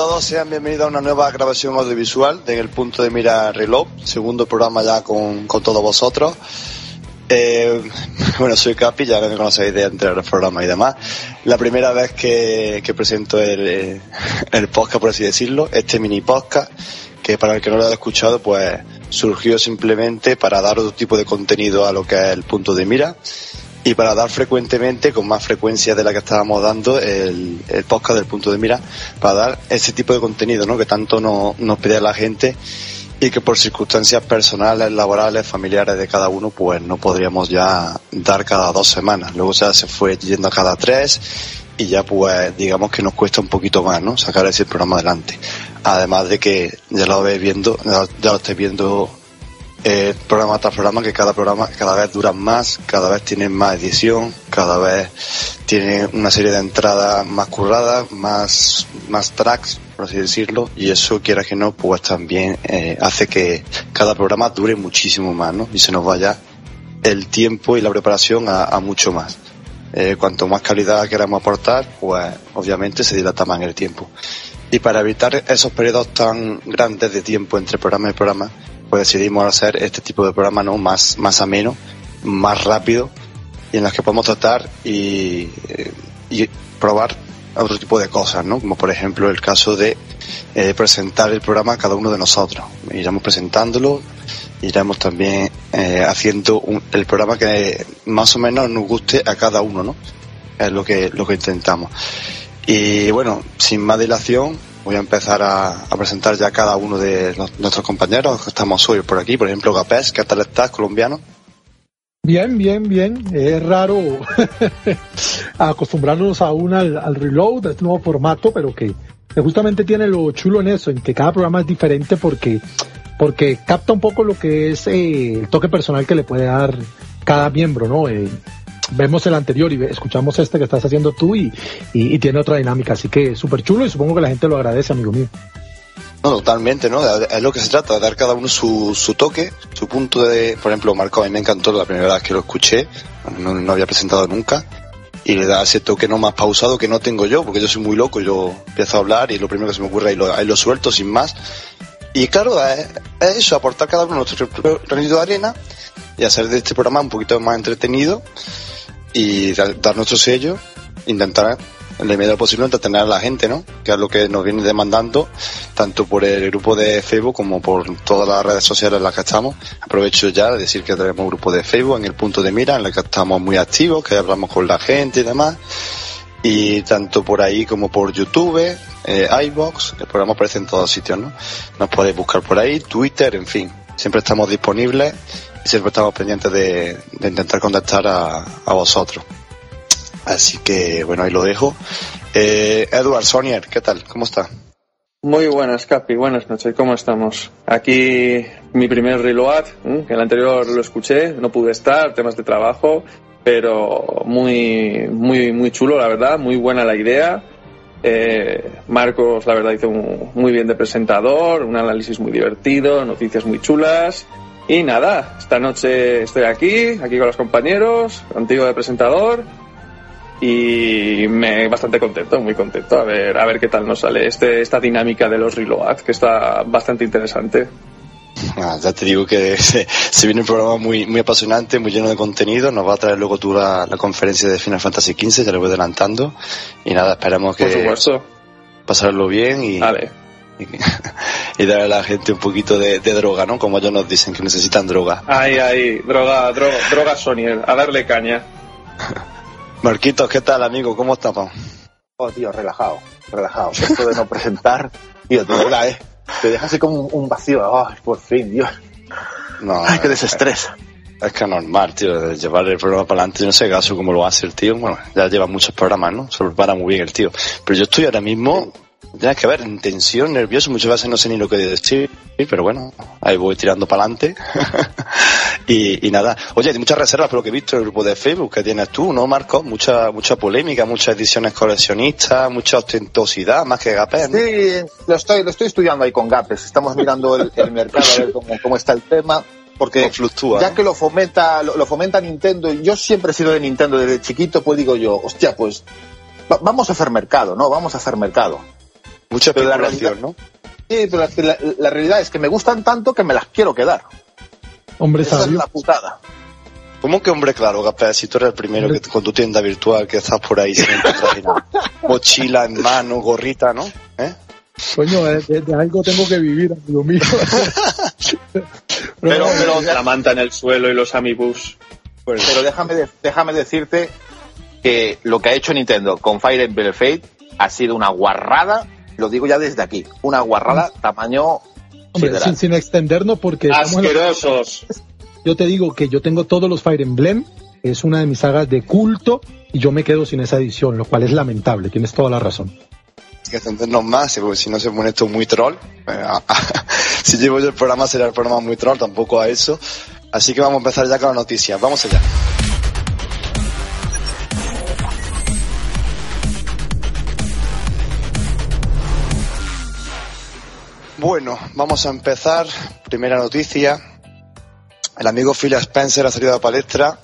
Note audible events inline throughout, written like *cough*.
Todos, sean bienvenidos a una nueva grabación audiovisual de En el punto de mira Reloj, segundo programa ya con, con todos vosotros. Eh, *laughs* bueno, soy Capi, ya me conocéis de los programas y demás. La primera vez que, que presento el, eh, *laughs* el podcast, por así decirlo, este mini podcast, que para el que no lo haya escuchado, pues surgió simplemente para dar otro tipo de contenido a lo que es el punto de mira y para dar frecuentemente, con más frecuencia de la que estábamos dando, el, el podcast del punto de mira, para dar ese tipo de contenido ¿no? que tanto no, nos pide la gente y que por circunstancias personales, laborales, familiares de cada uno, pues no podríamos ya dar cada dos semanas. Luego se fue yendo a cada tres y ya pues digamos que nos cuesta un poquito más, ¿no? Sacar ese programa adelante. Además de que ya lo veis viendo, ya lo estáis viendo eh, programa tras programa, que cada programa cada vez dura más, cada vez tiene más edición, cada vez tiene una serie de entradas más curradas, más, más tracks, por así decirlo, y eso, quiera que no, pues también eh, hace que cada programa dure muchísimo más, ¿no? Y se nos vaya el tiempo y la preparación a, mucho más. Eh, cuanto más calidad queramos aportar, pues obviamente se dilata más el tiempo. Y para evitar esos periodos tan grandes de tiempo entre programa y programa, pues decidimos hacer este tipo de programa ¿no? más, más ameno, más rápido, y en las que podemos tratar y, eh, y probar otro tipo de cosas, ¿no? Como por ejemplo el caso de eh, presentar el programa a cada uno de nosotros. Iremos presentándolo, iremos también eh, haciendo un- el programa que más o menos nos guste a cada uno, ¿no? Es lo que, lo que intentamos. Y bueno, sin más dilación, voy a empezar a, presentar ya cada uno de nuestros compañeros que estamos hoy por aquí. Por ejemplo, Gapés, ¿qué tal estás, colombiano? Bien, bien, bien. Es raro *laughs* acostumbrarnos aún al, al reload, a este nuevo formato, pero que justamente tiene lo chulo en eso, en que cada programa es diferente porque, porque capta un poco lo que es eh, el toque personal que le puede dar cada miembro, ¿no? Eh, vemos el anterior y escuchamos este que estás haciendo tú y, y, tiene otra dinámica, así que súper chulo y supongo que la gente lo agradece, amigo mío. No, totalmente, ¿no? Es lo que se trata, de dar cada uno su, su toque, su punto de... Por ejemplo, Marco, a mí me encantó la primera vez que lo escuché, no, no había presentado nunca, y le da ese toque no más pausado que no tengo yo, porque yo soy muy loco, yo empiezo a hablar y lo primero que se me ocurre ahí lo, suelto sin más. Y claro, es eso, aportar cada uno nuestro granito de arena y hacer de este programa un poquito más entretenido y dar, nuestro sello, intentar en la medida posible entretener a la gente, ¿no? Que es lo que nos viene demandando, tanto por el grupo de Facebook como por todas las redes sociales en las que estamos. Aprovecho ya de decir que tenemos un grupo de Facebook en el punto de mira, en el que estamos muy activos, que hablamos con la gente y demás. Y tanto por ahí como por YouTube, eh, iBox, el programa aparece en todos sitios, ¿no? Nos podéis buscar por ahí, Twitter, en fin. Siempre estamos disponibles y siempre estamos pendientes de, de intentar contactar a, a vosotros. Así que, bueno, ahí lo dejo. Eh, Edward Sonier, ¿qué tal? ¿Cómo está? Muy buenas, Capi. Buenas noches. ¿Cómo estamos? Aquí mi primer reload, ¿eh? el anterior lo escuché, no pude estar, temas de trabajo, pero muy, muy, muy chulo, la verdad, muy buena la idea. Eh, Marcos, la verdad, hizo un- muy bien de presentador, un análisis muy divertido, noticias muy chulas. Y nada, esta noche estoy aquí, aquí con los compañeros, contigo de presentador. y me bastante contento, muy contento a ver a ver qué tal nos sale este esta dinámica de los reload que está bastante interesante. Ah, ya te digo que *laughs* se, se, viene un programa muy muy apasionante, muy lleno de contenido. Nos va a traer luego tú la, la conferencia de Final Fantasy XV, ya lo voy adelantando. Y nada, esperamos que Por supuesto. pasarlo bien y, Vale. Y, *laughs* y darle a la gente un poquito de, de droga, ¿no? Como ellos nos dicen que necesitan droga. Ahí, ahí, droga, droga, droga Sonier, a darle caña. *laughs* Marquitos, ¿qué tal, amigo? ¿Cómo estamos? Oh, tío, relajado, relajado. Esto de no presentar, tío, ¿eh? Te deja así como un, vacío. Ay, por fin, Dios. No, Ay, qué desestrés. Es que es normal, tío, llevar el programa para adelante. Yo no sé caso cómo lo hace el tío. Bueno, ya lleva muchos programas, ¿no? Se prepara muy bien el tío. Pero yo estoy ahora mismo, tienes que ver, en tensión, nervioso. Muchas veces no sé ni lo que decir, pero bueno, ahí voy tirando para adelante. *laughs* y, y nada. Oye, hay muchas reservas por lo que he visto en el grupo de Facebook que tienes tú, ¿no, Marco? Mucha, mucha polémica, muchas ediciones coleccionistas, mucha ostentosidad, más que gapes, ¿no? Sí, lo estoy, lo estoy estudiando ahí con Gapes. Estamos mirando el, el mercado a ver cómo, cómo está el tema. Porque fluctúa, ya que lo fomenta, lo, lo fomenta Nintendo, y yo siempre he sido de Nintendo desde chiquito, pues digo yo, hostia, pues va- vamos a hacer mercado, ¿no? Vamos a hacer mercado. Mucha Pero la especulación, ¿no? Sí, pero es que la, la realidad es que me gustan tanto que me las quiero quedar. Hombre Esa es la putada. ¿Cómo que hombre claro, Gapé? Si tú eres el primero que con tu tienda virtual que estás por ahí siempre *laughs* mochila en mano, gorrita, ¿no? ¿Eh? Coño, de, algo tengo que vivir, amigo mío. *laughs* Pero, pero, La manta en el suelo y los amibus. pero déjame, de- déjame decirte que lo que ha hecho Nintendo con Fire Emblem Fate ha sido una guarrada, lo digo ya desde aquí, una guarrada tamaño Hombre, sin, sin extendernos porque Asquerosos. *laughs* yo te digo que yo tengo todos los Fire Emblem, es una de mis sagas de culto y yo me quedo sin esa edición, lo cual es lamentable, tienes toda la razón. Hay que entendernos más, porque si no se pone esto muy troll. Eh, *laughs* si llevo yo el programa, será el programa muy troll, tampoco a eso. Así que vamos a empezar ya con las noticias. Vamos allá. Bueno, vamos a empezar. Primera noticia. El amigo Phil Spencer ha salido a palestra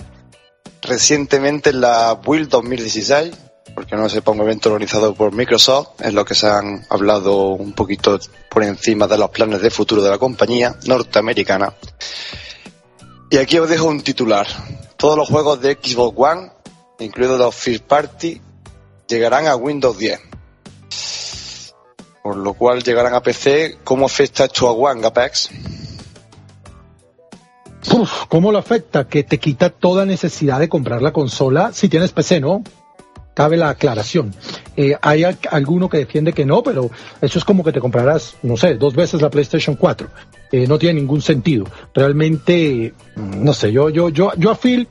recientemente en la Build 2016, porque no sepa un evento organizado por Microsoft, en lo que se han hablado un poquito por encima de los planes de futuro de la compañía norteamericana. Y aquí os dejo un titular. Todos los juegos de Xbox One, incluidos los First Party, llegarán a Windows 10. Por lo cual llegarán a PC. ¿Cómo afecta esto a One, Apex? ¿Cómo lo afecta? Que te quita toda necesidad de comprar la consola si tienes PC, ¿no? Cabe la aclaración. Eh, hay al- alguno que defiende que no, pero eso es como que te comprarás, no sé, dos veces la PlayStation 4. Eh, no tiene ningún sentido. Realmente, mm, no sé, yo, yo, yo, yo a Phil,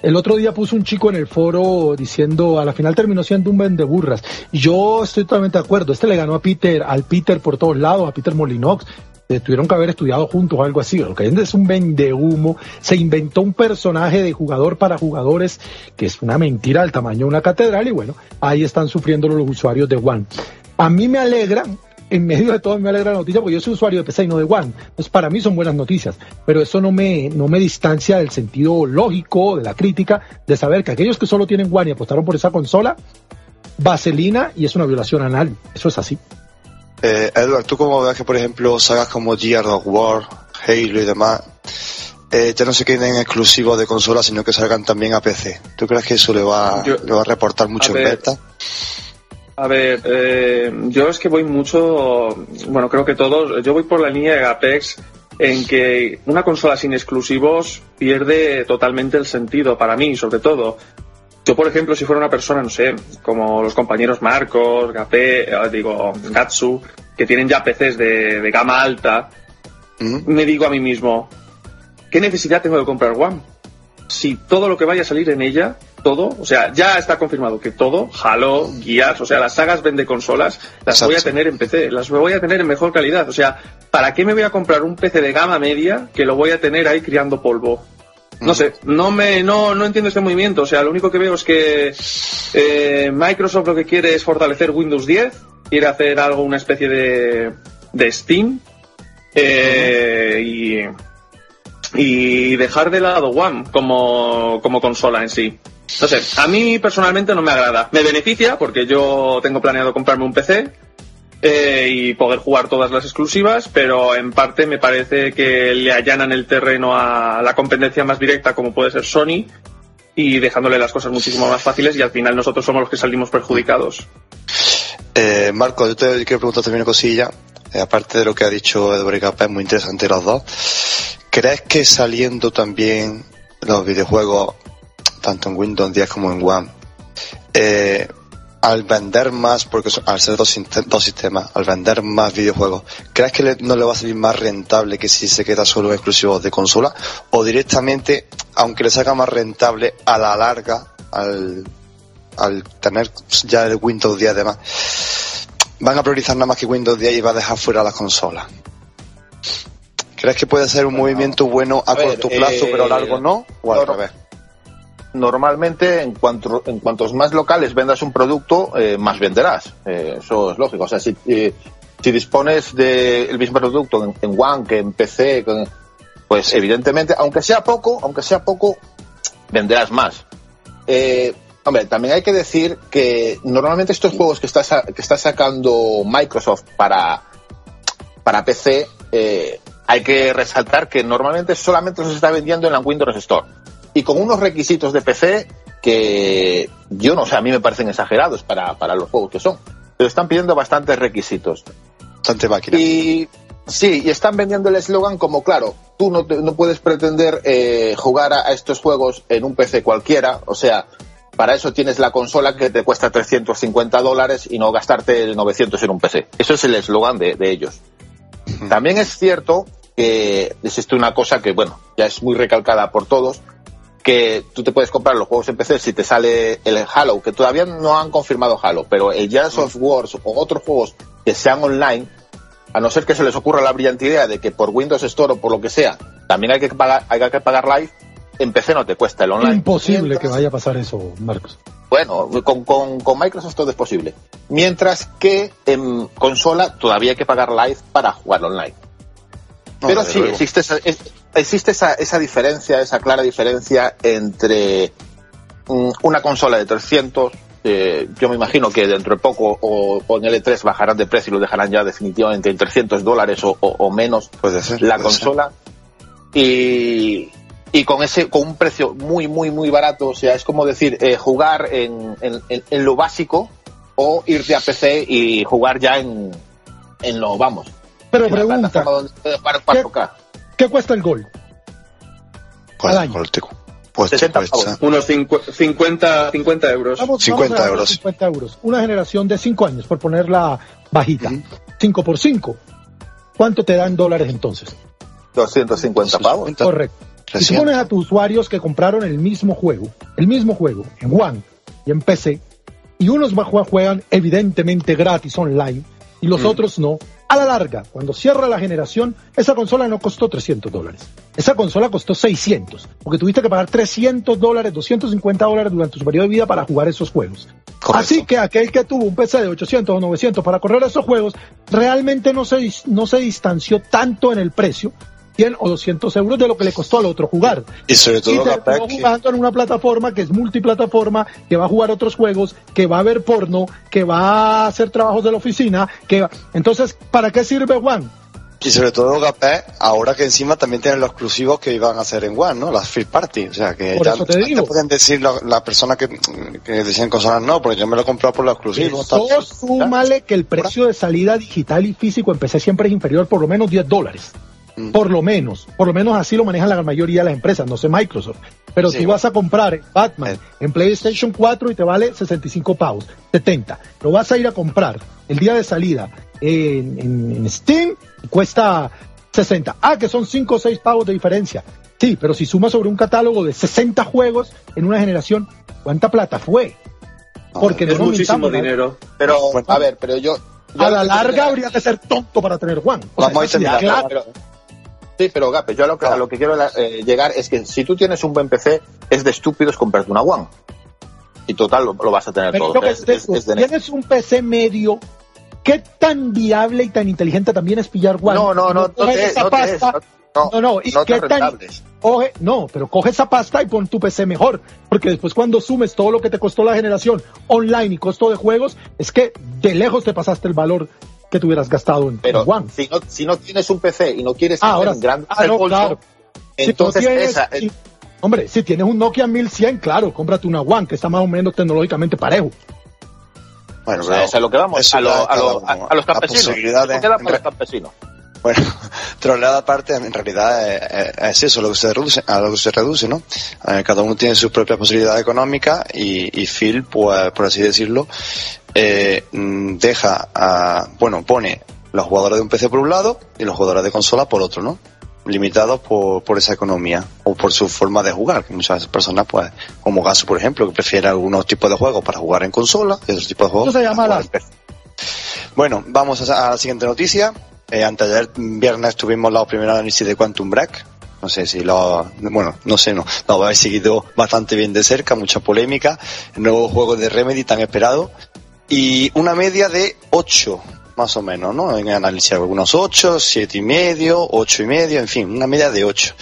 el otro día puso un chico en el foro diciendo, a la final terminó siendo un vendeburras. Yo estoy totalmente de acuerdo. Este le ganó a Peter, al Peter por todos lados, a Peter Molinox. Eh, tuvieron que haber estudiado juntos o algo así. Lo que es un vendehumo. Se inventó un personaje de jugador para jugadores que es una mentira del tamaño de una catedral y bueno, ahí están sufriendo los usuarios de One. A mí me alegra, en medio de todo me alegra la noticia porque yo soy usuario de PC y no de One. Entonces para mí son buenas noticias, pero eso no me, no me distancia del sentido lógico, de la crítica, de saber que aquellos que solo tienen One y apostaron por esa consola, vaselina y es una violación anal. Eso es así. Eh, Edward, ¿tú cómo ves que, por ejemplo, sagas como Gears of War, Halo y demás, eh, ya no se queden exclusivos de consola, sino que salgan también a PC? ¿Tú crees que eso le va, Yo- le va a reportar mucho a en ver, venta? A ver, eh, yo es que voy mucho, bueno, creo que todos, yo voy por la línea de Apex en que una consola sin exclusivos pierde totalmente el sentido, para mí, sobre todo. Yo, por ejemplo, si fuera una persona, no sé, como los compañeros Marcos, Gapé, eh, digo, Gatsu, que tienen ya PCs de, de gama alta, me digo a mí mismo, ¿qué necesidad tengo de comprar One? Si todo lo que vaya a salir en ella, todo, o sea, ya está confirmado que todo, Halo, Gears, o sea, las sagas vende consolas, las voy a tener en PC, las voy a tener en mejor calidad. O sea, ¿para qué me voy a comprar un PC de gama media que lo voy a tener ahí criando polvo? No sé, no me, no, no entiendo este movimiento. O sea, lo único que veo es que eh, Microsoft lo que quiere es fortalecer Windows 10, quiere hacer algo, una especie de, de Steam, eh, y, y dejar de lado One como, como consola en sí. No sé, a mí personalmente no me agrada. Me beneficia porque yo tengo planeado comprarme un PC eh, y poder jugar todas las exclusivas, pero en parte me parece que le allanan el terreno a la competencia más directa como puede ser Sony y dejándole las cosas muchísimo más fáciles y al final nosotros somos los que salimos perjudicados. Eh, Marco, yo te quiero preguntar también una cosilla. Eh, aparte de lo que ha dicho Edward y Capa, es muy interesante los dos. ¿Crees que saliendo también los videojuegos, tanto en Windows 10 como en One, eh, al vender más, porque son- al ser dos, dos sistemas, al vender más videojuegos, ¿crees que le- no le va a salir más rentable que si se queda solo en exclusivos de consola? ¿O directamente, aunque le saca más rentable a la larga, al, al tener ya el Windows 10 además, van a priorizar nada más que Windows 10 y va a dejar fuera las consolas? ¿Crees que puede ser un movimiento bueno a, a ver, corto plazo, eh, pero a largo no? ¿O al no, no. Normalmente, en, cuanto, en cuantos más locales vendas un producto, eh, más venderás. Eh, eso es lógico. O sea, si, eh, si dispones del mismo producto en, One que en PC, pues evidentemente, aunque sea poco, aunque sea poco, venderás más. Hombre, también hay que decir que normalmente estos juegos que está, que está sacando Microsoft para, para PC, hay que resaltar que normalmente solamente los está vendiendo en la Windows Store. Y con unos requisitos de PC que yo no sé, a mí me parecen exagerados para, para los juegos que son. Pero están pidiendo bastantes requisitos. Bastante máquina. Y sí, y están vendiendo el eslogan como, claro, tú no, te- no puedes pretender eh, jugar a, a estos juegos en un PC cualquiera, o sea, para eso tienes la consola que te cuesta 350 dólares y no gastarte 900 en un PC. Eso es el eslogan de, de ellos. También es cierto que existe una cosa que, bueno, ya es muy recalcada por todos, que tú te puedes comprar los juegos en PC si te sale el Halo, que todavía no han confirmado Halo, pero el Gears of Wars o otros juegos que sean online, a no ser que se les ocurra la brillante idea de que por Windows Store o por lo que sea, también hay que pagar, hay que pagar live, en PC no te cuesta el online. Imposible Mientras- que vaya a pasar eso, Marcos. bueno, con, con, con Microsoft todo es posible. Mientras que en consola todavía hay que pagar live para jugar online. No, Pero sí, luego. existe, esa, es- existe esa, esa diferencia, esa clara diferencia entre mm, una consola de 300, eh, yo me imagino que dentro de poco o, o en L3 bajarán de precio y lo dejarán ya definitivamente en 300 dólares o, o- o menos Puede ser. la puede ser. consola y, y con ese con un precio muy muy muy barato o sea es como decir eh, jugar en, en, en- en lo básico o irte a PC y jugar ya en, en lo vamos Pero pregunta, puede jugar 4K ¿qué cuesta el gol? ¿Cuál- al año. cuál te Pues te 60 cuesta. pavos. Unos cincu- 50, 50 euros. Vamos, 50 vamos euros. 50 euros. Una generación de 5 años, por ponerla bajita. 5 por 5. ¿Cuánto te dan dólares entonces? 250 pavos Correcto. Si tú 300. pones a tus usuarios que compraron el mismo juego, el mismo juego, en One y en PC, y unos juegan evidentemente gratis online y los otros no, a la larga, cuando cierra la generación, esa consola no costó 300 dólares. Esa consola costó 600, porque tuviste que pagar 300 dólares, 250 dólares durante su periodo de vida para jugar esos juegos. Correcto. Así que aquel que tuvo un PC de 800 o 900 para correr esos juegos, realmente no se, no se distanció tanto en el precio, 100 o 200 euros de lo que le costó al otro jugar. Y sobre Y todo, capaz que- jugando en una plataforma que es multiplataforma, que va a jugar otros juegos, que va a ver porno, que va a hacer trabajos de la oficina, que va... Entonces, ¿para qué sirve One? Y sobre todo Gapé, ahora que encima también tienen los exclusivos que iban a hacer en One, ¿no? Las Free Party. O sea, que Por ya te digo. pueden decir la- las personas que, que decían cosas no, porque yo me lo he comprado por los exclusivos. Eso tal. súmale que el precio de salida digital y físico en PC siempre es inferior por lo menos 10 dólares. Mm. Por lo menos. Por lo menos así lo manejan la mayoría de las empresas, no sé Microsoft. Pero Sí, bueno. vas a comprar Batman Eh. en PlayStation 4 y te vale 65 pavos, 70. Lo vas a ir a comprar el día de salida en, en- en Steam y cuesta 60. Ah, que son 5 o 6 pavos de diferencia. Sí, pero si sumas sobre un catálogo de 60 juegos en una generación, ¿cuánta plata fue? Porque Es no muchísimo dinero. pero a ver pero yo, yo A la larga habría que ser tonto para tener. O Vamos a intentar, claro. pero- sí, pero Gape, yo a lo que, a lo que quiero eh, llegar es que si tú tienes un buen PC, es de estúpidos comprarte una One. Y total, lo, lo vas a tener Pero todo. lo que Es, es- es de tienes un PC medio, ¿qué tan viable y tan inteligente también es pillar One? No, no, no, no coger te no te es, no- no, no, no, ¿y no qué tan. Coge, no, pero coge esa pasta y pon tu PC mejor, porque después cuando sumes todo lo que te costó la generación online y costo de juegos, es que de lejos te pasaste el valor que te hubieras gastado en, Pero One. si no, si no tienes un PC y no quieres Ah, tener ahora, un gran ah, no, bolso, claro. Si entonces tienes- esa, hombre, si tienes un Nokia 1100, claro, cómprate una One, que está más o menos tecnológicamente parejo. Bueno, o sea, es a lo que vamos, a, lo- a, lo- a- los campesinos. queda los campesinos. Bueno, *laughs* troleada aparte, en realidad es, es eso lo que se reduce, a lo que se reduce, ¿no? Eh, cada uno tiene sus propias posibilidades económicas y, y Phil, pues, por así decirlo, eh, mm, deja a, bueno, pone los jugadores de un PC por un lado y los jugadores de consola por otro, ¿no? Limitados por, por esa economía o por su forma de jugar, que muchas personas, pues, como Gaso, por ejemplo, que prefiere algunos tipos de juegos para jugar en consola y otros tipos de juegos Eso se llama la-. Bueno, vamos a, a la siguiente noticia. Eh, anteayer viernes tuvimos la primera análisis de Quantum Break. No sé si lo, bueno, no sé, no, lo habéis seguido bastante bien de cerca, mucha polémica, el nuevo juego de Remedy tan esperado y una media de 8, más o menos, ¿no? En análisis algunos 8, 7 y medio, 8 y medio, en fin, una media de 8.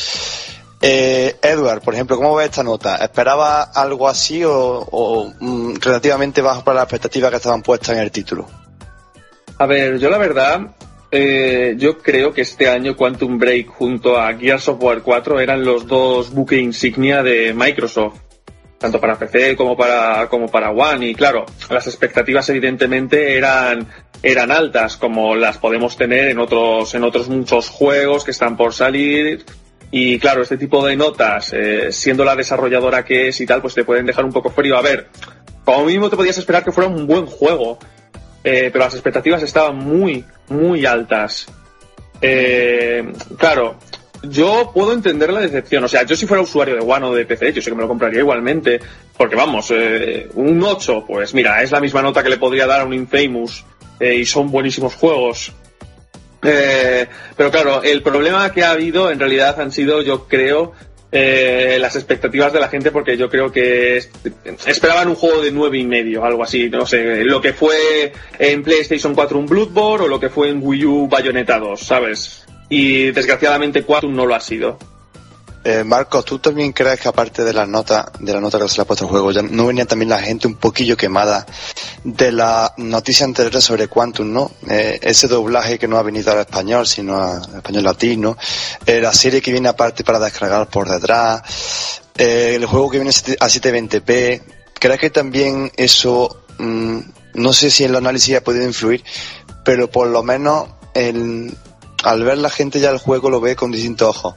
Eh, Edward, por ejemplo, ¿cómo ves esta nota? ¿Esperaba algo así o, o, mm, relativamente bajo para las expectativas que estaban puestas en el título? A ver, yo la verdad, eh, yo creo que este año Quantum Break junto a Gears of War 4 eran los dos buque insignia de Microsoft, tanto para PC como para, como para One. Y claro, las expectativas evidentemente eran, eran altas, como las podemos tener en otros, en otros muchos juegos que están por salir. Y claro, este tipo de notas, eh, siendo la desarrolladora que es y tal, pues te pueden dejar un poco frío. A ver, como mínimo te podías esperar que fuera un buen juego. Eh, pero las expectativas estaban muy, muy altas. Eh, claro, yo puedo entender la decepción. O sea, yo si fuera usuario de One o de PC, yo sé que me lo compraría igualmente. Porque vamos, eh, un 8, pues mira, es la misma nota que le podría dar a un Infamous. eh, y son buenísimos juegos. Eh, pero claro, el problema que ha habido en realidad han sido, yo creo, eh, las expectativas de la gente, porque yo creo que es- esperaban un juego de nueve y medio, algo así, no sé, lo que fue en PlayStation 4 un Bloodborne o lo que fue en Wii U Bayonetta 2, ¿sabes? Y desgraciadamente Quantum no lo ha sido. Eh, Marcos, ¿tú también crees que aparte de las notas, de la nota que se le ha puesto al juego, ya no venía también la gente un poquillo quemada de la noticia anterior sobre Quantum, ¿no? Eh, ese doblaje que no ha venido al español, sino al español latino, eh, la serie que viene aparte para descargar por detrás, eh, el juego que viene a 720p, ¿crees que también eso, mm, no sé si el análisis ha podido influir, pero por lo menos al ver la gente ya el juego lo ve con distintos ojos?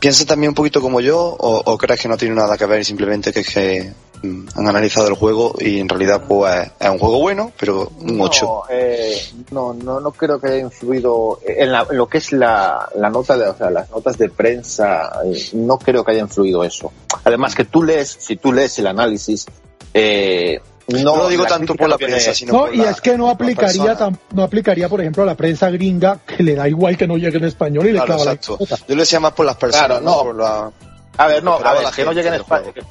¿Piensas también un poquito como yo o, o crees que no tiene nada que ver simplemente que que mm, han analizado el juego y en realidad pues es un juego bueno, pero un 8? No, eh, no, no, no creo que haya influido en, la- en lo que es la, la nota de, o sea, las notas de prensa, eh, no creo que haya influido eso. Además que tú lees, si tú lees el análisis, eh, no, lo digo tanto por la prensa, sino No, por y la- es que no aplicaría, tam- no aplicaría, por ejemplo, a la prensa gringa, que le da igual que no llegue en español y le Claro, clava exacto. Yo lo decía más por las personas, Claro, no no. por la... A ver, no, a ver, la que no del España. juego.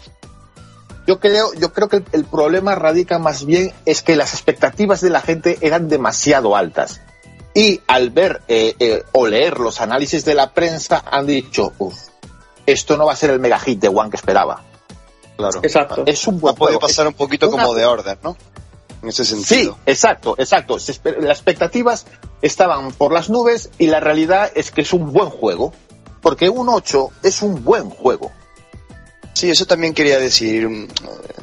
Yo creo, yo creo que el, el problema radica más bien es que las expectativas de la gente eran demasiado altas. Y al ver eh, eh, o leer los análisis de la prensa han dicho, uff, esto no va a ser el mega hit de One que esperaba. Claro. Exacto. Es un buen juego. pasar un poquito una- como de orden, ¿no? En ese Sí, sentido. exacto, exacto. Esper- Las expectativas estaban por las nubes y la realidad es que es un buen juego. Porque un 8 es un buen juego. Sí, eso también quería decir, mm,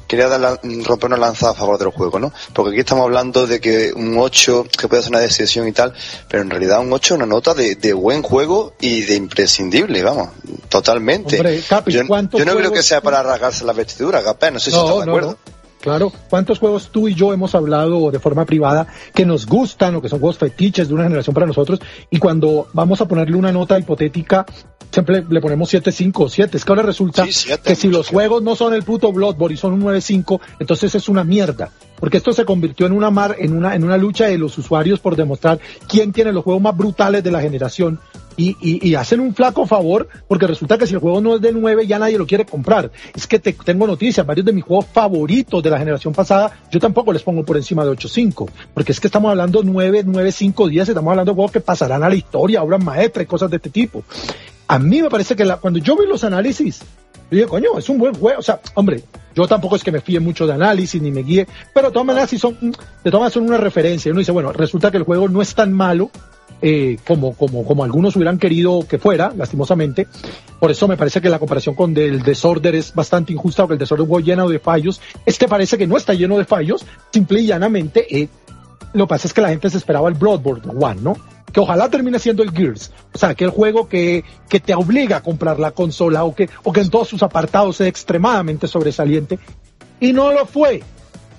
quería dar la- mm, romper una lanza a favor del juego, ¿no? Porque aquí estamos hablando de que un 8, que puede ser una decisión y tal, pero en realidad un 8 es una nota de, de buen juego y de imprescindible, vamos, totalmente. Hombre, Capi, yo, ¿cuántos yo no creo que sea para rasgarse la vestidura, capaz, no sé si estás de acuerdo. Claro, ¿cuántos juegos tú y yo hemos hablado de forma privada que nos gustan o que son juegos fetiches de una generación para nosotros y cuando vamos a ponerle una nota hipotética siempre le ponemos 7, 5 o 7. Es que ahora resulta Sí, siete, que si los juegos no son el puto Bloodborne y son un 9, 5, entonces es una mierda. Porque esto se convirtió en una mar, en una, en una lucha de los usuarios por demostrar quién tiene los juegos más brutales de la generación. Y, y, y, hacen un flaco favor porque resulta que si el juego no es de 9 ya nadie lo quiere comprar. Es que te, tengo noticias, varios de mis juegos favoritos de la generación pasada, yo tampoco les pongo por encima de 8.5, porque es que estamos hablando 9, 9, 5, 10, estamos hablando de juegos que pasarán a la historia, obras maestras cosas de este tipo. A mí me parece que la, cuando yo vi los análisis, yo dije, coño, es un buen juego, o sea, hombre, yo tampoco es que me fíe mucho de análisis ni me guíe, pero de todas maneras sí son, de todas maneras son una referencia. Uno dice, bueno, resulta que el juego no es tan malo, eh, como, como, como algunos hubieran querido que fuera, lastimosamente. Por eso me parece que la comparación con el Desorder es bastante injusta, porque el Desorder es un juego lleno de fallos. Este parece que no está lleno de fallos, simple y llanamente. Eh, lo que pasa es que la gente se esperaba el Bloodborne One, ¿no? Que ojalá termine siendo el Gears. O sea, aquel juego que, que te obliga a comprar la consola o que, o que en todos sus apartados es extremadamente sobresaliente. Y no lo fue.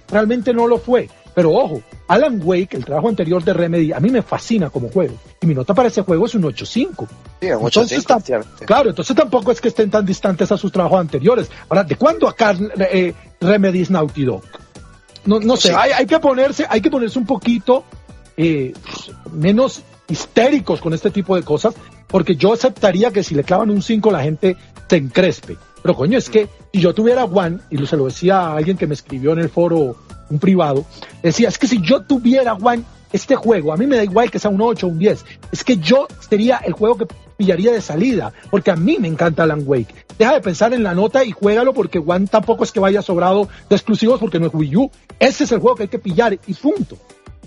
Realmente no lo fue. Pero ojo, Alan Wake, el trabajo anterior de Remedy, a mí me fascina como juego. Y mi nota para ese juego es un 8.5. Sí, un 8.5. Claro, entonces tampoco es que estén tan distantes a sus trabajos anteriores. Ahora, ¿de cuándo acá eh, Remedy es Naughty Dog? No, no sé, hay, hay, que ponerse, hay que ponerse un poquito eh, menos histéricos con este tipo de cosas, porque yo aceptaría que si le clavan un 5 la gente se encrespe. Pero coño, es que si yo tuviera One, y se lo decía a alguien que me escribió en el foro un privado, decía, es que si yo tuviera One, este juego, a mí me da igual que sea un 8 o un 10, es que yo sería el juego que pillaría de salida, porque a mí me encanta Alan Wake. Deja de pensar en la nota y juégalo porque One tampoco es que vaya sobrado de exclusivos porque no es Wii U. Ese es el juego que hay que pillar y punto.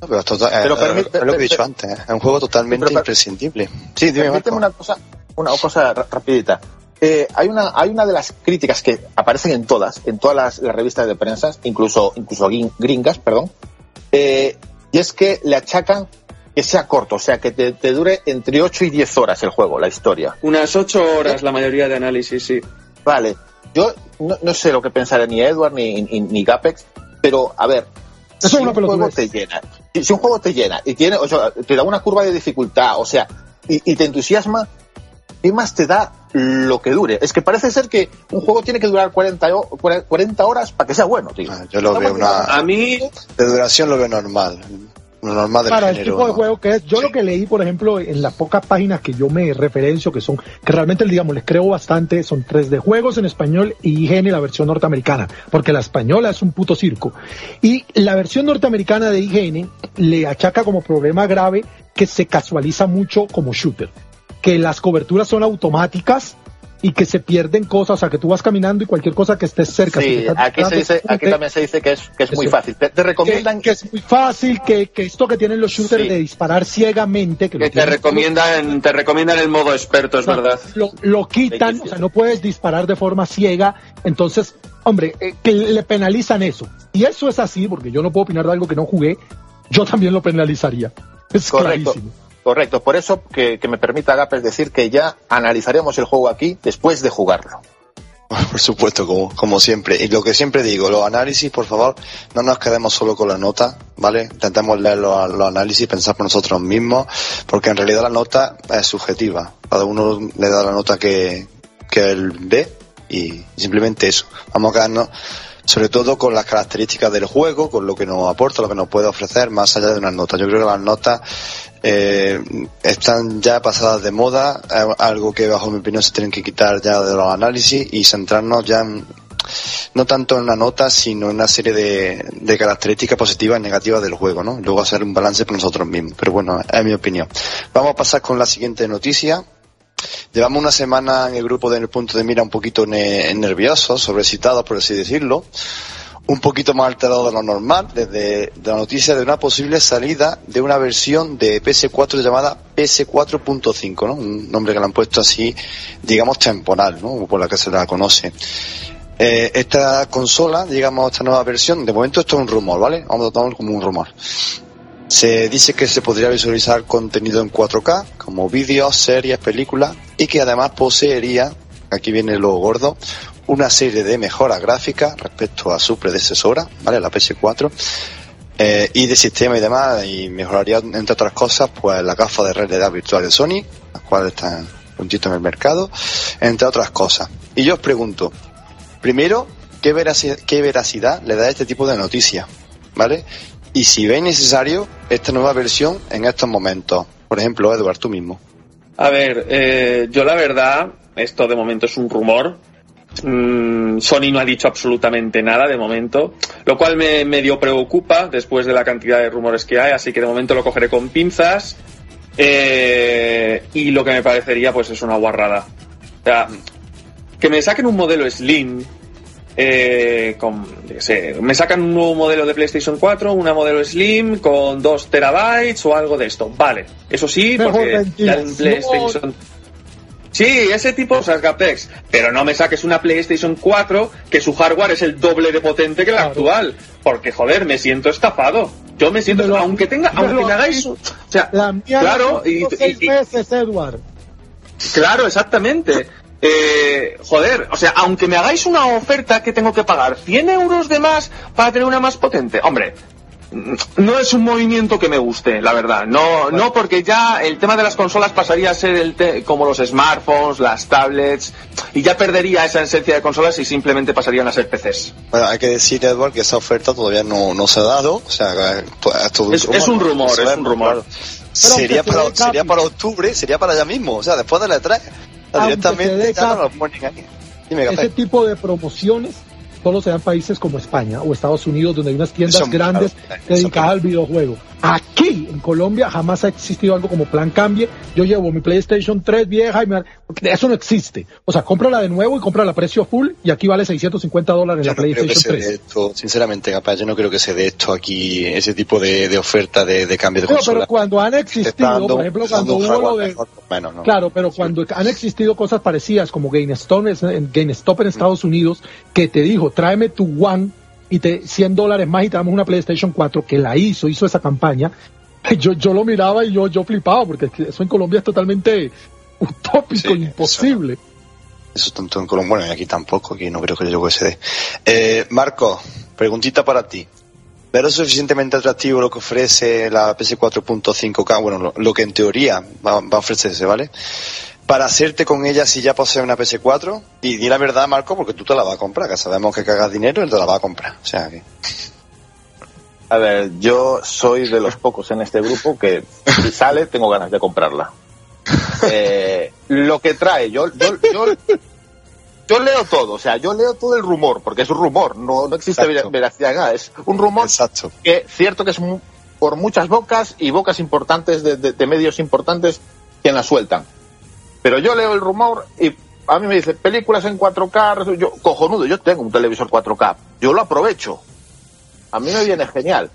No, pero, total, pero eh, permite, lo que he dicho antes, es un juego totalmente pero, imprescindible. Sí, dime, Permíteme una cosa, una cosa rapidita. Eh, hay una hay una de las críticas que aparecen en todas en todas las, las revistas de prensa incluso incluso gringas perdón eh, y es que le achacan que sea corto o sea que te, te, dure entre 8 y 10 horas el juego la historia. Unas 8 horas la mayoría de análisis sí. Vale yo no, no sé lo que pensaré ni Edward ni, ni, ni Gapex pero a ver Eso si es una un juego te llena si, si, un juego te llena y tiene o sea, te da una curva de dificultad o sea y, y te entusiasma ¿qué más te da lo que dure? Es que parece ser que un juego tiene que durar 40, 40 horas para que sea bueno, tío. Ah, yo lo veo una... A mí... De duración lo veo normal. Lo normal del género, el tipo de ¿no? juego que es. Yo lo que leí, por ejemplo, en las pocas páginas que yo me referencio, que son, que realmente, digamos, les creo bastante, son tres de juegos en español y IGN la versión norteamericana, porque la española es un puto circo. Y la versión norteamericana de IGN le achaca como problema grave que se casualiza mucho como shooter que las coberturas son automáticas y que se pierden cosas, o sea, que tú vas caminando y cualquier cosa que estés cerca. Sí, si aquí, se dice, aquí también se dice que es, que es muy fácil. Te, te recomiendan que, que, es muy fácil, que, que esto que tienen los shooters sí. de disparar ciegamente, que, que te recomiendan, te recomiendan el modo experto, es o sea, verdad. Lo, lo quitan, o sea, no puedes disparar de forma ciega, entonces, hombre, eh, que le penalizan eso. Y eso es así, porque yo no puedo opinar de algo que no jugué, yo también lo penalizaría. Es Correcto. clarísimo. Correcto, por eso que, que me permita Gapes decir que ya analizaremos el juego aquí después de jugarlo. *laughs* Por supuesto, como, como siempre. Y lo que siempre digo, los análisis, por favor, no nos quedemos solo con la nota, ¿vale? Intentemos leer los, los análisis, pensar por nosotros mismos, porque en realidad la nota es subjetiva. Cada uno le da la nota que, que él ve y simplemente eso. Vamos a quedarnos sobre todo con las características del juego, con lo que nos aporta, lo que nos puede ofrecer, más allá de unas notas. Yo creo que las notas eh, están ya pasadas de moda, es algo que bajo mi opinión se tienen que quitar ya de los análisis y centrarnos ya en, no tanto en la nota, sino en una serie de, de características positivas y negativas del juego, ¿no? Luego hacer un balance por nosotros mismos. Pero bueno, es mi opinión. Vamos a pasar con la siguiente noticia. Llevamos una semana en el grupo del punto de mira un poquito ne nerviosos, sobrecitados por así decirlo, un poquito más alterado de lo normal, desde de la noticia de una posible salida de una versión de PS4 llamada PS4.5, ¿no? Un nombre que le han puesto así, digamos, temporal, ¿no? Por la que se la conoce. Eh, esta consola, digamos, esta nueva versión, de momento esto es un rumor, ¿vale? Vamos a tomarlo como un rumor. Se dice que se podría visualizar contenido en 4K, como vídeos, series, películas, y que además poseería, aquí viene lo gordo, una serie de mejoras gráficas respecto a su predecesora, ¿vale? La PS4, eh, y de sistema y demás, y mejoraría, entre otras cosas, pues la gafa de realidad virtual de Sony, las cuales están puntito en el mercado, entre otras cosas. Y yo os pregunto, primero, ¿qué veracidad, qué veracidad le da este tipo de noticias? ¿Vale? Y si veis necesario esta nueva versión en estos momentos. Por ejemplo, Edward, tú mismo. A ver, eh, yo la verdad, esto de momento es un rumor. Mm, Sony no ha dicho absolutamente nada de momento, lo cual me medio preocupa después de la cantidad de rumores que hay, así que de momento lo cogeré con pinzas. Eh, y lo que me parecería pues es una guarrada. O sea, que me saquen un modelo Slim eh, con, yo sé, me sacan un nuevo modelo de PlayStation 4, una modelo Slim con 2 terabytes o algo de esto. Vale, eso sí, Mejor porque ya en. Sí, ese tipo de cosas, Gapex. Pero no me saques una PlayStation 4 que su hardware es el doble de potente que la Claro. actual. Porque, joder, me siento estafado. Yo me siento, aunque tenga, aunque me hagáis, mí. o sea, La mía claro, la y, compró seis y- y- veces, Edward. Claro, exactamente. Eh, joder, o sea, aunque me hagáis una oferta que tengo que pagar 100 euros de más para tener una más potente, hombre, mm, no es un movimiento que me guste, la verdad. No, no porque ya el tema de las consolas pasaría a ser el te- como los smartphones, las tablets, y ya perdería esa esencia de consolas y simplemente pasarían a ser PCs. Bueno, hay que decir, Edward, que esa oferta todavía no, no se ha dado. O sea, todo Es- es un rumor, no es un rumor. claro. Sería para, sería para octubre, sería para allá mismo. O sea, después de la E3. Directamente ahí. Ese tipo de promociones solo se dan países como España o Estados Unidos, donde hay unas tiendas Eso, grandes claro, dedicadas al videojuego. Aquí, en Colombia, jamás ha existido algo como plan cambie. Yo llevo mi PlayStation 3 vieja y me... eso no existe. O sea, cómprala de nuevo y cómprala a precio full y aquí vale 650 dólares Yo la no creo que PlayStation se dé 3. esto, sinceramente, capaz, yo no creo que se dé esto aquí, ese tipo de, de oferta de, de cambio de No, consola. pero cuando han existido, dando- por ejemplo, cuando hubo lo de... mejor, menos, ¿no? Claro, pero cuando han existido cosas parecidas como GameStop, GameStop en Estados Unidos, que te dijo, tráeme tu One y te 100 dólares más y te damos una PlayStation 4, que la hizo, hizo esa campaña, *laughs* yo, yo lo miraba y yo, yo flipaba, porque es que eso en Colombia es totalmente utópico, Sí, imposible. Eso tanto en Colombia, bueno, y aquí tampoco, aquí no creo que yo se dé. Eh, Marco, preguntita para ti. ¿Pero es suficientemente atractivo lo que ofrece la PS4.5K? Bueno, lo, lo que en teoría va, va a ofrecerse, ¿vale? Para hacerte con ella si ya posees una PS4. Y di la verdad, Marco, porque tú te la vas a comprar, que sabemos que cagas dinero y te la vas a comprar. O sea que... A ver, yo soy de los pocos en este grupo que si sale tengo ganas de comprarla. Eh, lo que trae, yo, yo, yo, yo leo todo, o sea, yo leo todo el rumor, porque es un rumor, no, no existe Exacto. veracidad nada, es un rumor Exacto. que cierto que es por muchas bocas y bocas importantes de, de- de medios importantes quien la sueltan. Pero yo leo el rumor y a mí me dice películas en 4K, yo cojonudo, yo tengo un televisor 4K, yo lo aprovecho. A mí me viene genial.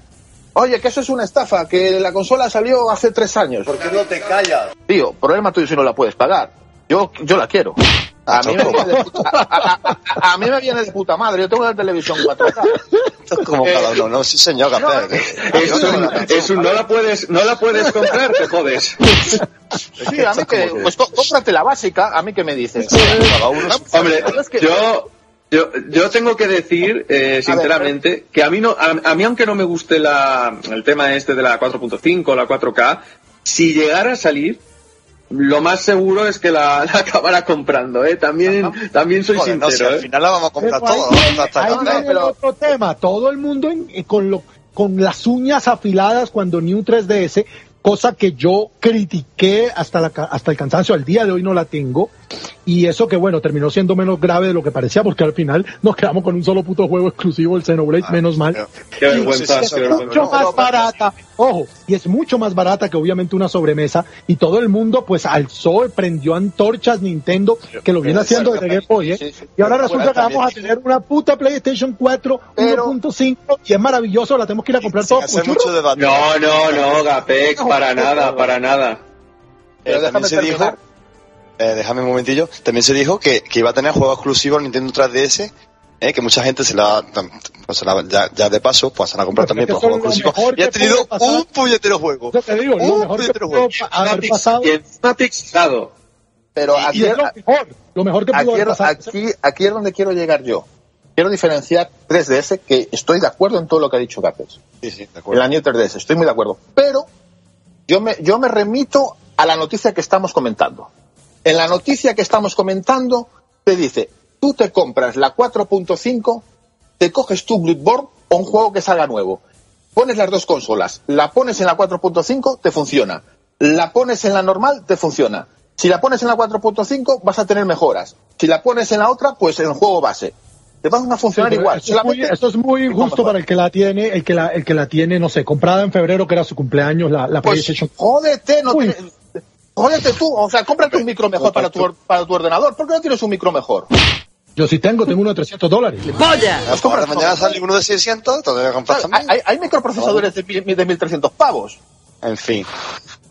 Oye, que eso es una estafa, que la consola salió hace tres años. ¿Por qué no te callas? Tío, problema tuyo si no la puedes pagar. Yo, yo la quiero. A mí, me viene de puta, a, a- mí me viene de puta madre. Yo tengo la televisión 4K. Esto es como Eh, cada uno, ¿no? Sí, señor, Café. Es un- es un- no la puedes, no la puedes comprar, te jodes. *laughs* Sí, a mí que, pues có- cómprate la básica, a mí que me dices. Hombre, yo, yo, yo tengo que decir, eh, sinceramente, que a mí, no, a, a mí aunque no me guste la, el tema este de la 4.5, la 4K, si llegara a salir, lo más seguro es que la, *laughs* la acabara comprando, ¿eh? También, también soy Joder, no, si sincero, al ¿eh? final la vamos a comprar viene pero- otro tema. Todo el mundo en- eh, con, lo, con las uñas afiladas cuando New 3DS, cosa que yo critiqué hasta, la, ca- hasta el cansancio. Al día de hoy no la tengo. Y eso que bueno, terminó siendo menos grave de lo que parecía, porque al final nos quedamos con un solo puto juego exclusivo, el Xenoblade, menos mal. Qué vergüenza, sí, vergüenza. mucho más barata, ojo, y es mucho más barata que obviamente una sobremesa, y todo el mundo pues alzó, prendió antorchas Nintendo, que lo viene haciendo desde Game Boy, ¿eh? sí, sí. y ahora resulta que vamos a tener una puta PlayStation 4 Pero- 1.5, y es maravilloso, la tenemos que ir a comprar debate. No, no, no, Gapex, para nada, para nada. Pero Eh, también se dijo. Eh, déjame un momentillo, también se dijo que, que iba a tener juegos exclusivos al Nintendo 3DS, eh, que mucha gente se la, pues se la- ya, ya de paso, pues se la comprar también por exclusivos. mejor Y ha tenido un puñetero juego. Digo, Un mejor puñetero juego. haber pasado, Y encima pixelado. Pero y aquí, es lo mejor, lo mejor que pudo aquí, pasado. aquí, aquí es donde quiero llegar yo. Quiero diferenciar 3DS, que estoy de acuerdo en todo lo que ha dicho Capes. Sí, sí, de En acuerdo. la New 3DS, estoy muy de acuerdo. Pero yo me, yo me remito a la noticia que estamos comentando. En la noticia que estamos comentando, te dice, tú te compras la 4.5, te coges tu Bloodborne o un juego que salga nuevo. Pones las dos consolas, la pones en la 4.5, te funciona. La pones en la normal, te funciona. Si la pones en la 4.5 vas a tener mejoras. Si la pones en la otra, pues en el juego base. Te van a funcionar Sí, igual. Esto es, muy, esto es muy injusto para el que la tiene, el que la, el que la tiene, no sé, comprada en febrero, que era su cumpleaños, la, la Pues PlayStation. jódete, no te- jódete tú, o sea, cómprate un micro mejor para tu, para tu ordenador. ¿Por qué no tienes un micro mejor? Yo sí tengo, tengo uno de 300 dólares. ¡Polla! Hasta ahora mañana sale uno de 600, entonces a. Hay, también. hay- hay microprocesadores de, mil- de 1300 pavos. En fin.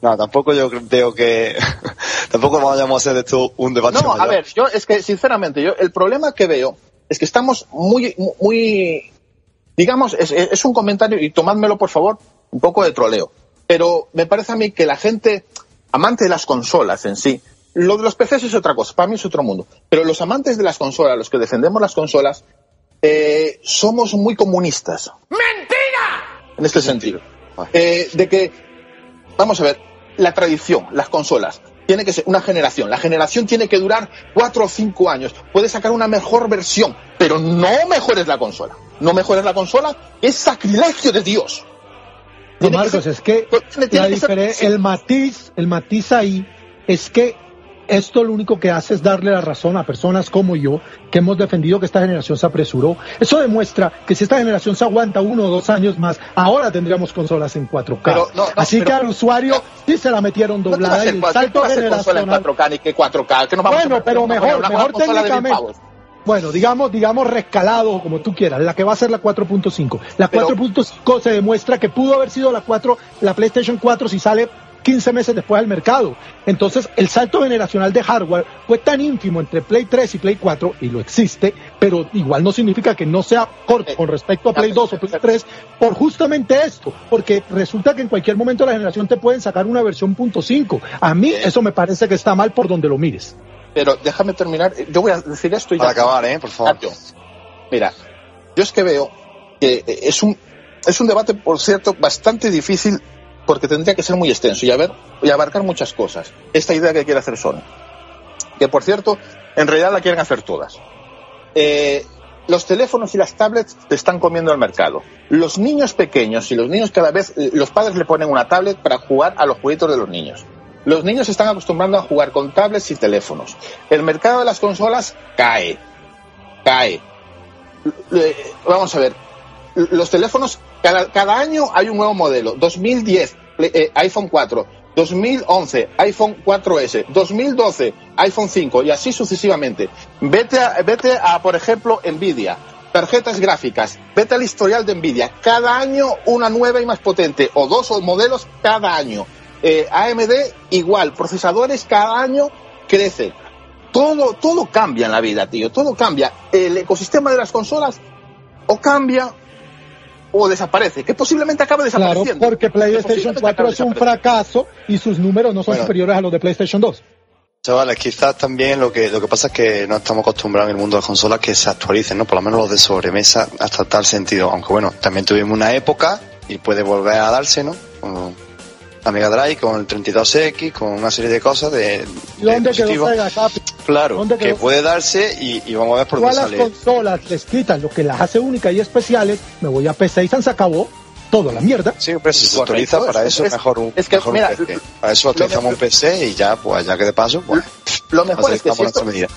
No, tampoco yo creo que... *laughs* tampoco vayamos a hacer de esto un debate No, a mayor. ver, yo es que sinceramente, yo el problema que veo es que estamos muy, muy, digamos, es, es- es un comentario y tomádmelo por favor, un poco de troleo. Pero me parece a mí que la gente amante de las consolas en sí, lo de los PCs es otra cosa, para mí es otro mundo. Pero los amantes de las consolas, los que defendemos las consolas, eh, somos muy comunistas. ¡Mentira! En este sentido. Eh, de que, vamos a ver, la tradición, las consolas, tiene que ser una generación. La generación tiene que durar cuatro o cinco años. Puedes sacar una mejor versión, pero no mejores la consola. No mejores la consola, es sacrilegio de Dios. No, Marcos, ser- es que la que ser- difere- sí. el matiz, el matiz ahí es que esto lo único que hace es darle la razón a personas como yo que hemos defendido que esta generación se apresuró. Eso demuestra que si esta generación se aguanta uno o dos años más, ahora tendríamos consolas en 4K. Pero, no, no, Así pero- que al usuario sí se la metieron No doblada y el salto ¿qué va a hacer consola en generacional. 4K ni que 4K, que nos vamos Bueno, a pero mejor, mejor técnicamente. Bueno, digamos, digamos rescalado, como tú quieras, la que va a ser la 4.5. La Pero- 4.5 se demuestra que pudo haber sido la 4, la PlayStation 4 si sale 15 meses después al mercado. Entonces, el salto generacional de hardware fue tan ínfimo entre Play 3 y Play 4, y lo existe, pero igual no significa que no sea corto con respecto a Play 2 o Play 3, por justamente esto, porque resulta que en cualquier momento de la generación te pueden sacar una versión .5. A mí eso me parece que está mal por donde lo mires. Pero déjame terminar. Yo voy a decir esto y Para ya. acabar, ¿eh? Por favor. Mira, yo es que veo que es un, es un debate, por cierto, bastante difícil porque tendría que ser muy extenso y, a ver, y abarcar muchas cosas. Esta idea que quiere hacer Sony. Que, por cierto, en realidad la quieren hacer todas. Eh, los teléfonos y las tablets te están comiendo el mercado. Los niños pequeños y los niños cada vez, eh, los padres le ponen una tablet para jugar a los jueguitos de los niños. Los niños se están acostumbrando a jugar con tablets y teléfonos. El mercado de las consolas cae. Cae. Eh, Vamos a ver. Los teléfonos, cada, cada año hay un nuevo modelo. 2010, eh, iPhone 4. 2011, iPhone 4S. 2012, iPhone 5. Y así sucesivamente. Vete a, vete a por ejemplo, Nvidia. Tarjetas gráficas. Vete al historial de Nvidia. Cada año una nueva y más potente. O dos modelos cada año. Eh, AMD igual. Procesadores cada año crecen. Todo, todo cambia en la vida, tío. Todo cambia. El ecosistema de las consolas o cambia o desaparece. Que posiblemente acabe Claro, desapareciendo. porque Que PlayStation posiblemente 4 acabe es un fracaso y sus números no son Bueno. superiores a los de PlayStation 2. Chavales, quizás también lo que lo que pasa es que no estamos acostumbrados en el mundo de las consolas que se actualicen, ¿no? Por lo menos los de sobremesa hasta tal sentido. Aunque bueno, también tuvimos una época y puede volver a darse, ¿no? Con la Mega Drive, con el 32X, con una serie de cosas de, ¿Y de dispositivos. Claro, ¿Dónde que puede darse y, y vamos a ver por dónde las sale. consolas les quitan lo que las hace únicas y especiales, me voy a PC y se acabó toda la mierda. Sí, pero si se Correcto, actualiza, para es- eso es, mejor un, es que, mejor un mira, PC. Para eso lo actualizamos mejor- un PC y ya, pues ya que de paso, pues Lo mejor, es que si esto, nuestra medida.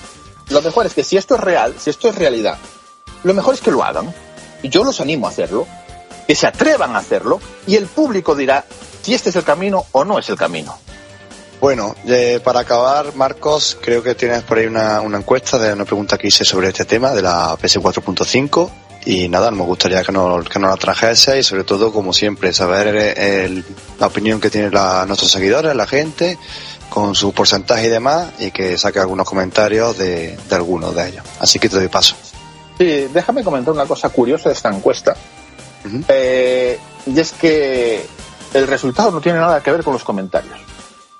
lo mejor es que si esto es real, si esto es realidad, lo mejor es que lo hagan. Y yo los animo a hacerlo, que se atrevan a hacerlo, y el público dirá si este es el camino o no es el camino. Bueno, eh, para acabar, Marcos, creo que tienes por ahí una, una encuesta de una pregunta que hice sobre este tema de la PS4.5 y nada, me gustaría que nos, que nos la trajese y sobre todo, como siempre, saber eh, el- la opinión que tienen la- nuestros seguidores, la gente, con su porcentaje y demás y que saque algunos comentarios de, de algunos de ellos. Así que te doy paso. Sí, déjame comentar una cosa curiosa de esta encuesta. Eh, y es que el resultado no tiene nada que ver con los comentarios.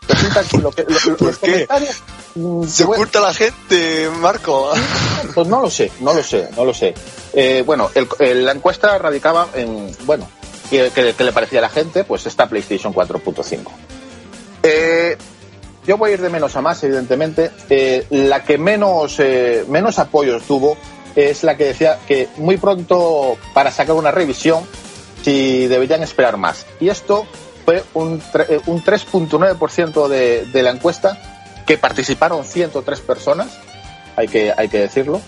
Resulta que lo que- lo- lo- *laughs* ¿Por los qué? comentarios. mm, Se bueno, oculta la gente, Marco. *laughs* Pues no lo sé, no lo sé, no lo sé. Eh, bueno, el- el- la encuesta radicaba en, bueno, que le parecía a la gente, pues esta PlayStation 4.5. Eh, yo voy a ir de menos a más, evidentemente. Eh, la que menos, eh, menos apoyos tuvo es la que decía que muy pronto para sacar una revisión, si deberían esperar más. Y esto fue un, tre- eh, un 3.9% de, de la encuesta que participaron 103 personas, hay que, hay que decirlo.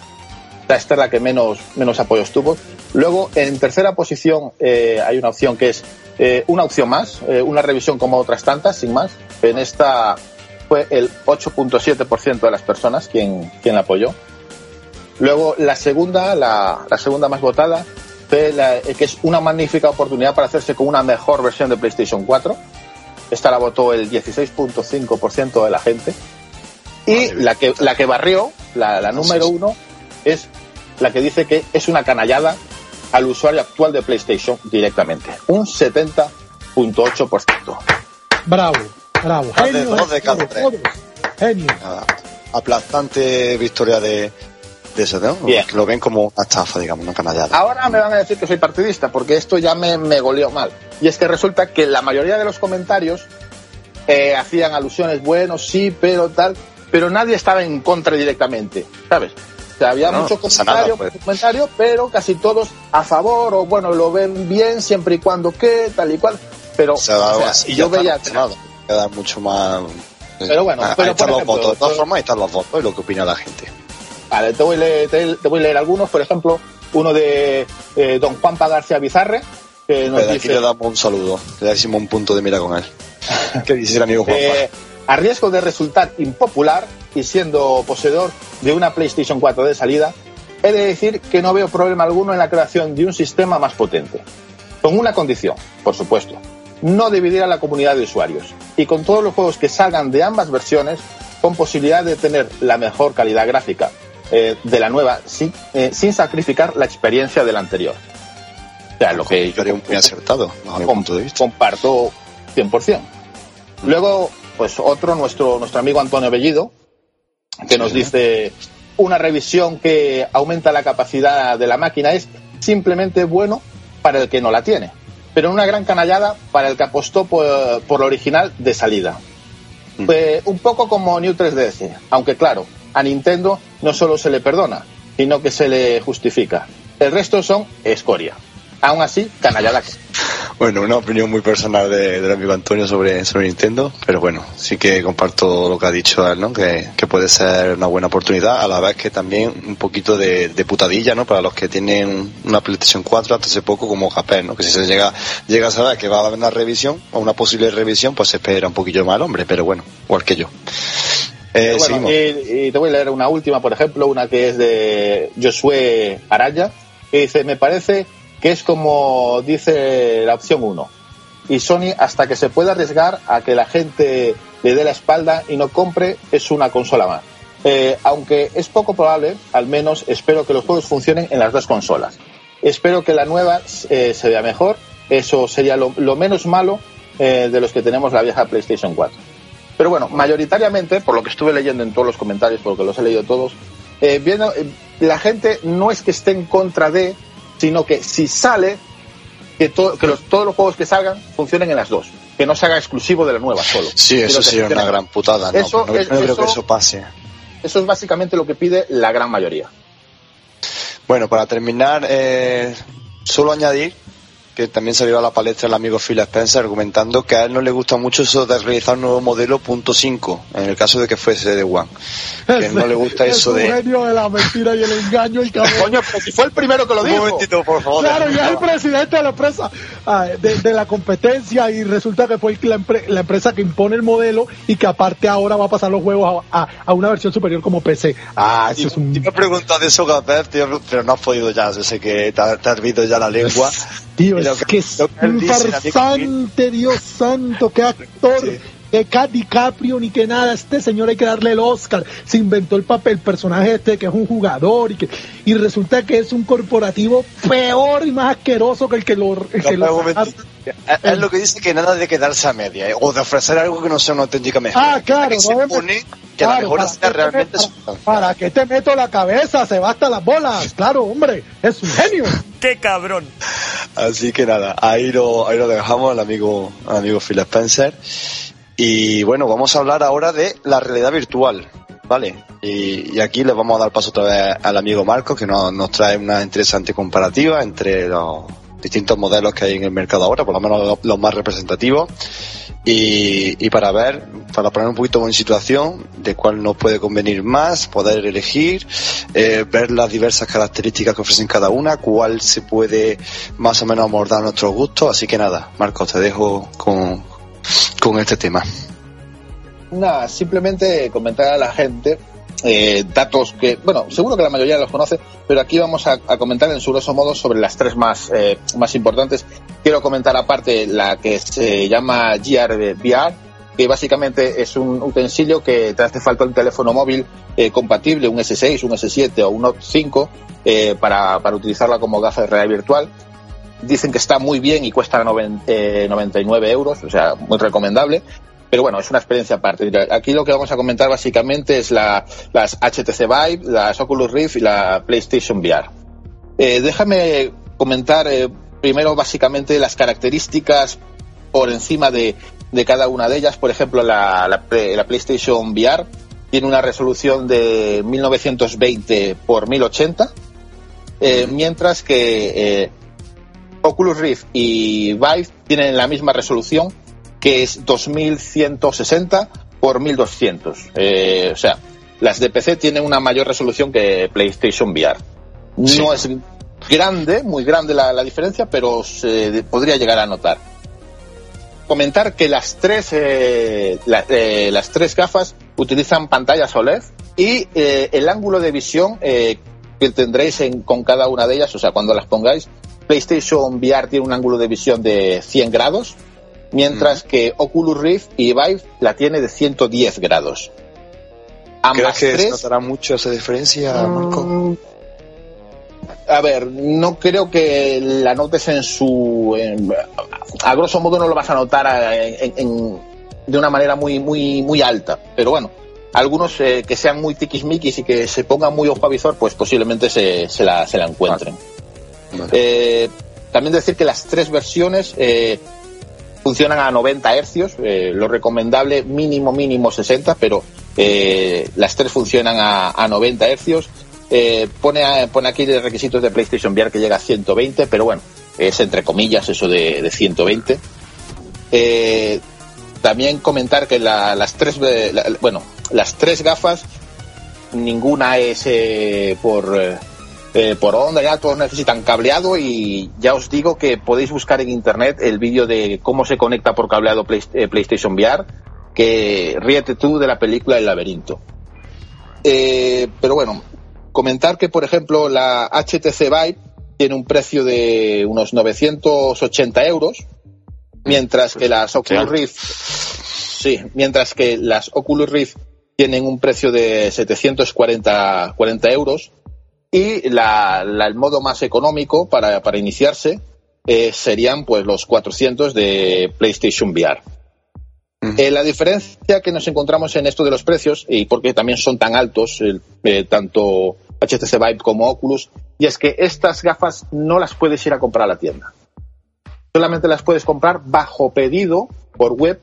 Esta es la que menos, menos apoyos tuvo. Luego, en tercera posición, eh, hay una opción que es eh, una opción más, una revisión como otras tantas, sin más. En esta fue el 8.7% de las personas quien, quien la apoyó. Luego, la segunda, la, la segunda más votada, fue la, que es una magnífica oportunidad para hacerse con una mejor versión de PlayStation 4. Esta la votó el 16.5% de la gente. Y la que, la que barrió, la, la número uno, es la que dice que es una canallada al usuario actual de PlayStation directamente. Un 70.8%. Bravo, bravo. De Genio, dos de cada tres. Genio. Aplastante victoria de, de eso, ¿no? Bien. Que lo ven como una estafa, digamos, una canallada. Ahora me van a decir que soy partidista, porque esto ya me, me goleó mal. Y es que resulta que la mayoría de los comentarios eh, hacían alusiones, bueno, sí, pero tal, pero nadie estaba en contra directamente, ¿sabes? O sea, había No, mucho no pasa comentario, nada, pues. comentario, pero casi todos a favor, o bueno, lo ven bien siempre y cuando que, tal y cual. Pero, O sea, o sea, así yo ya veía nada, queda mucho más. Pero bueno, Ah, pero ahí están los votos. De todas formas, ahí están los votos y lo que opina la gente. Vale, te voy, a leer, te, te voy a leer algunos, por ejemplo, uno de eh, don Juanpa García Bizarre, que nos Desde aquí dice... le damos un saludo, le decimos un punto de mira con él. *laughs* ¿Qué dice el amigo Juanpa? Eh, a riesgo de resultar impopular y siendo poseedor de una PlayStation 4 de salida, he de decir que no veo problema alguno en la creación de un sistema más potente. Con una condición, por supuesto, no dividir a la comunidad de usuarios y con todos los juegos que salgan de ambas versiones con posibilidad de tener la mejor calidad gráfica eh, de la nueva sin, eh, sin sacrificar la experiencia de la anterior. O sea, lo que yo un muy acertado, bajo mi com- punto de vista. comparto 100%. Luego, pues otro, nuestro, nuestro amigo Antonio Bellido, que nos dice una revisión que aumenta la capacidad de la máquina es simplemente bueno para el que no la tiene, pero una gran canallada para el que apostó por, por la original de salida. Mm. Pues, un poco como New 3DS, aunque claro, a Nintendo no solo se le perdona, sino que se le justifica. El resto son escoria. Aún así, canallada. que- Bueno, una opinión muy personal de- del amigo Antonio sobre, sobre Nintendo, pero bueno, sí que comparto lo que ha dicho él, ¿no? Que, puede ser una buena oportunidad, a la vez que también un poquito de, de putadilla, ¿no? Para los que tienen una PlayStation 4 hasta hace poco como Japón, ¿no? Que si se llega, llega a saber que va a haber una revisión o una posible revisión, pues se espera un poquillo más al hombre, pero bueno, igual que yo. Eh, Bueno, seguimos. y, y te voy a leer una última, por ejemplo, una que es de Josué Araya, que dice, me parece que es como dice la opción 1. Y Sony, hasta que se pueda arriesgar a que la gente le dé la espalda y no compre, es una consola más. Eh, aunque es poco probable, al menos espero que los juegos funcionen en las dos consolas. Espero que la nueva eh, se vea mejor, eso sería lo, lo menos malo eh, de los que tenemos la vieja PlayStation 4. Pero bueno, mayoritariamente, por lo que estuve leyendo en todos los comentarios, porque los he leído todos, eh, viendo, eh, la gente no es que esté en contra de, sino que si sale, que, to- que los- todos los juegos que salgan funcionen en las dos. Que no se haga exclusivo de la nueva solo. Sí, eso que sería una gran putada, ¿no? Eso no, no es- creo que eso- eso pase. Eso es básicamente lo que pide la gran mayoría. Bueno, para terminar, eh, solo añadir que también salió a la palestra el amigo Phil Spencer argumentando que a él no le gusta mucho eso de realizar un nuevo modelo punto .5, en el caso de que fuese de One. Que no le gusta Es eso un de... genio de la mentira y el engaño y cabrón. Coño, pero si fue el primero que lo Un dijo. momentito, por favor. Claro, y es el presidente de la empresa, ah, de, de la competencia, y resulta que fue la, empre- la empresa que impone el modelo y que aparte ahora va a pasar los juegos a, a- a una versión superior como PC. Ah, eso es un... Y preguntas de eso, tío, pero no has podido ya. Yo sé que te, te has visto ya la lengua. Tío, Que es que un farsante, Dios santo, qué actor. Sí. Que Cat DiCaprio ni que nada, este señor hay que darle el Oscar. Se inventó el papel, el personaje este que es un jugador y que y resulta que es un corporativo peor y más asqueroso que el que lo, el que lo. Es lo que dice que nada de quedarse a media, eh, o de ofrecer algo que no sea una auténtica mejora. Ah, claro, Que se no, pone que la Claro, mejora ¿para sea realmente meto- sustancial. ¿Para qué te meto la cabeza? Se basta las bolas. Claro, hombre, es un genio. *laughs* ¡Qué cabrón! Así que nada, ahí lo, ahí lo dejamos al amigo, al amigo Phil Spencer. Y bueno, vamos a hablar ahora de la realidad virtual, ¿vale? Y, y aquí le vamos a dar paso otra vez al amigo Marco, que nos, nos trae una interesante comparativa entre los distintos modelos que hay en el mercado ahora, por lo menos los, los más representativos. Y, y para ver, para poner un poquito en situación de cuál nos puede convenir más, poder elegir, eh, ver las diversas características que ofrecen cada una, cuál se puede más o menos abordar nuestros gustos. Así que nada, Marcos, te dejo con, con este tema. Simplemente comentar a la gente eh, datos que, bueno, seguro que la mayoría los conoce, pero aquí vamos a, comentar en su grosso modo sobre las tres más, eh, más importantes. Quiero comentar aparte la que se llama GRVR, que básicamente es un utensilio que te hace falta un teléfono móvil eh, compatible, un S6, un S7 o un Note 5, para, para utilizarla como gafa de realidad virtual. Dicen que está muy bien y cuesta 99 euros, o sea, muy recomendable. Pero bueno, es una experiencia aparte. Aquí lo que vamos a comentar básicamente es la, las HTC Vive, las Oculus Rift y la PlayStation VR. Eh, déjame comentar eh, primero básicamente las características por encima de, de, cada una de ellas. Por ejemplo, la, la, PlayStation VR tiene una resolución de 1920 por 1080, eh, mientras que Oculus Rift y Vive tienen la misma resolución que es 2160 por 1200. Eh, o sea, las de PC tienen una mayor resolución que PlayStation VR. No es grande, muy grande la, diferencia, pero se podría llegar a notar. Comentar que las tres, eh, eh, las tres gafas utilizan pantallas OLED y el ángulo de visión que tendréis con cada una de ellas, o sea, cuando las pongáis, PlayStation VR tiene un ángulo de visión de 100 grados, mientras que Oculus Rift y Vive la tiene de 110 grados. Ambas ¿Crees que se notará mucho esa diferencia, Marco? Mm, a ver, no creo que la notes en su... a grosso modo no lo vas a notar de una manera muy, muy, muy alta, pero bueno, algunos eh, que sean muy tiquismiquis y que se pongan muy ojo a visor, pues posiblemente se, se, la, se la encuentren. Eh, también decir que las tres versiones eh, funcionan a 90 hercios, eh, lo recomendable mínimo mínimo 60, pero las tres funcionan a, 90 hercios. Pone, pone aquí los requisitos de PlayStation VR que llega a 120, pero bueno, es entre comillas eso de, 120. también comentar que las tres, bueno, las tres gafas, ninguna es por eh, por onda ya todos necesitan cableado y ya os digo que podéis buscar en internet el vídeo de cómo se conecta por cableado eh, PlayStation VR, que ríete tú de la película El laberinto. Eh, pero bueno, comentar que por ejemplo la HTC Vive tiene un precio de unos 980 euros, mientras que las Oculus Rift, sí, mientras que las Oculus Rift tienen un precio de 740 40 euros y la, el modo más económico para, para iniciarse eh, serían pues los 400 de PlayStation VR. Eh, la diferencia que nos encontramos en esto de los precios, y porque también son tan altos, eh, tanto HTC Vive como Oculus, y es que estas gafas no las puedes ir a comprar a la tienda. Solamente las puedes comprar bajo pedido por web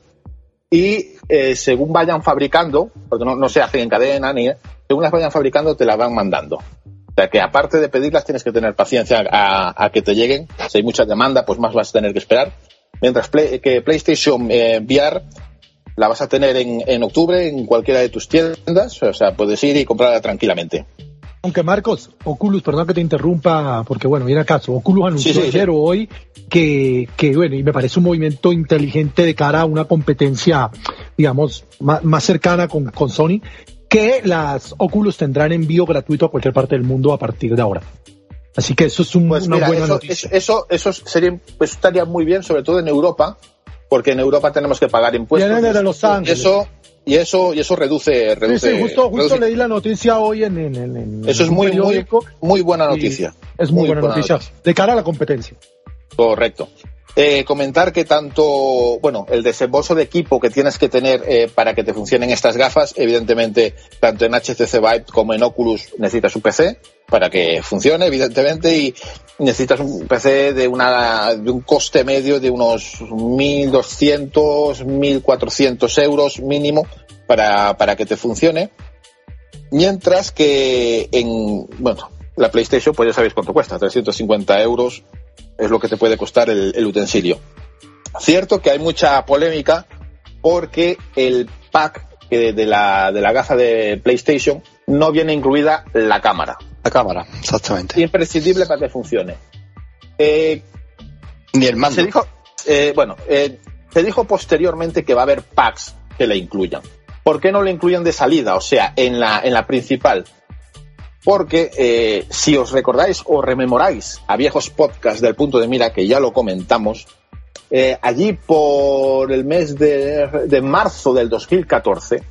y según vayan fabricando, porque no, no se hacen en cadena ni según las vayan fabricando te las van mandando. O sea que aparte de pedirlas tienes que tener paciencia a, que te lleguen. Si hay mucha demanda, pues más vas a tener que esperar. Mientras que PlayStation eh, VR la vas a tener en, octubre en cualquiera de tus tiendas. O sea, puedes ir y comprarla tranquilamente. Aunque Marcos, Oculus, perdón que te interrumpa, porque bueno, viene acaso, Oculus anunció ayer o hoy que, que, bueno, y me parece un movimiento inteligente de cara a una competencia, digamos, más, cercana con, con Sony, que las Oculus tendrán envío gratuito a cualquier parte del mundo a partir de ahora. Así que eso es pues una buena noticia. Eso, eso, sería, pues estaría muy bien, sobre todo en Europa, porque en Europa tenemos que pagar impuestos. de Los Ángeles. Y eso, y eso, y eso reduce, reduce. Sí, justo, justo leí la noticia hoy en, en, en Eso es muy, muy, muy buena noticia. Es muy, buena, noticia, de cara a la competencia. Correcto. Eh, comentar que tanto, bueno, el desembolso de equipo que tienes que tener eh, para que te funcionen estas gafas, evidentemente, tanto en HTC Vive como en Oculus necesitas un PC para que funcione, evidentemente, y necesitas un PC de, una, de un coste medio de unos 1.200, 1.400 euros mínimo para, para que te funcione. Mientras que en, bueno, la PlayStation, pues ya sabéis cuánto cuesta, 350 euros es lo que te puede costar el, utensilio. Cierto que hay mucha polémica porque el pack de la, de la gafa de PlayStation no viene incluida la cámara. La cámara, exactamente. Imprescindible para que funcione. Eh, Ni el mando. se dijo, eh, bueno, eh, se dijo posteriormente que va a haber packs que le incluyan. ¿Por qué no le incluyen de salida? O sea, en la, en la principal. Porque eh, si os recordáis o rememoráis a viejos podcasts del punto de mira, que ya lo comentamos, eh, allí por el mes de, marzo del 2014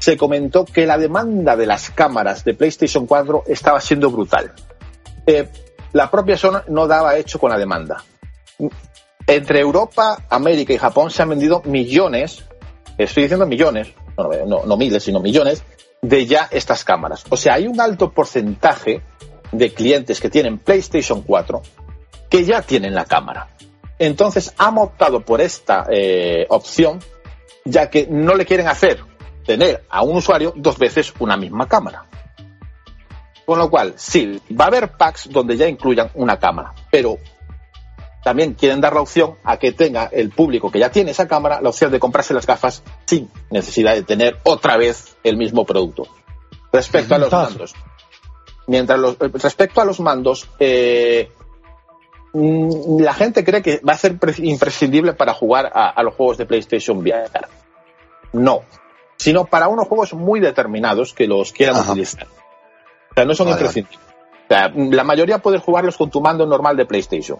se comentó que la demanda de las cámaras de PlayStation 4 estaba siendo brutal. Eh, la propia Sony no daba hecho con la demanda. Entre Europa, América y Japón se han vendido millones, estoy diciendo millones, no miles, sino millones, de ya estas cámaras. O sea, hay un alto porcentaje de clientes que tienen PlayStation 4 que ya tienen la cámara. Entonces han optado por esta eh, opción, ya que no le quieren hacer tener a un usuario dos veces una misma cámara. Con lo cual, sí, va a haber packs donde ya incluyan una cámara, pero también quieren dar la opción a que tenga el público que ya tiene esa cámara la opción de comprarse las gafas sin necesidad de tener otra vez el mismo producto. Respecto a los mandos, mientras los, eh, respecto a los mandos, eh, mm, la gente cree que va a ser pre- imprescindible para jugar a, a los juegos de PlayStation VR. No, sino para unos juegos muy determinados que los quieran Ajá. utilizar. O sea, no son Vale, imprescindibles. O sea, la mayoría puedes jugarlos con tu mando normal de PlayStation.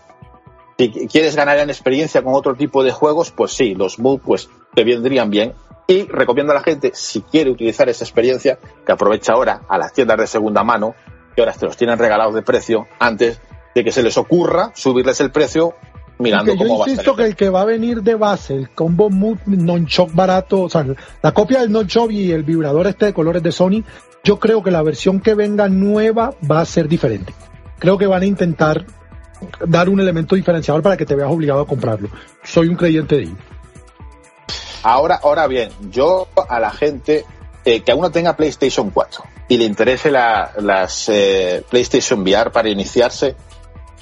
Si qu- quieres ganar en experiencia con otro tipo de juegos, pues sí, los Move pues te vendrían bien. Y recomiendo a la gente, si quiere utilizar esa experiencia, que aproveche ahora a las tiendas de segunda mano, que ahora te los tienen regalados de precio, antes de que se les ocurra subirles el precio mirando yo cómo va a insisto que el que va a venir de base, el combo Move non-shock barato, o sea, la copia del non-shock y el vibrador este de colores de Sony, yo creo que la versión que venga nueva va a ser diferente. Creo que van a intentar dar un elemento diferenciador para que te veas obligado a comprarlo. Soy un creyente de ello. Ahora, ahora bien, yo a la gente eh, que aún no tenga PlayStation 4 y le interese la- las eh, PlayStation VR para iniciarse,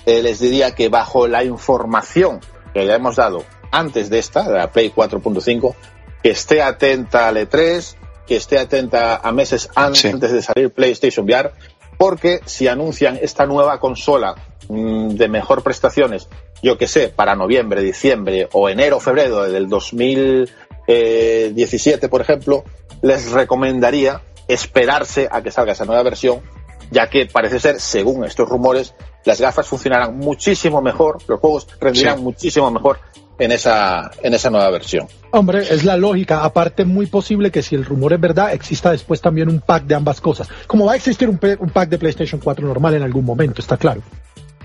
eh, les diría que bajo la información que ya hemos dado antes de esta, de la Play 4.5, que esté atenta al E3, que esté atenta a meses antes Sí. de salir PlayStation VR, porque si anuncian esta nueva consola mm, de mejor prestaciones, yo que sé, para noviembre, diciembre o enero, febrero del 2017, por ejemplo, les recomendaría esperarse a que salga esa nueva versión, ya que parece ser, según estos rumores, las gafas funcionarán muchísimo mejor, los juegos rendirán Sí. muchísimo mejor en esa, en esa nueva versión. Hombre, es la lógica. Aparte, muy posible que si el rumor es verdad, exista después también un pack de ambas cosas. Como va a existir un, un pack de PlayStation 4 normal en algún momento, está claro.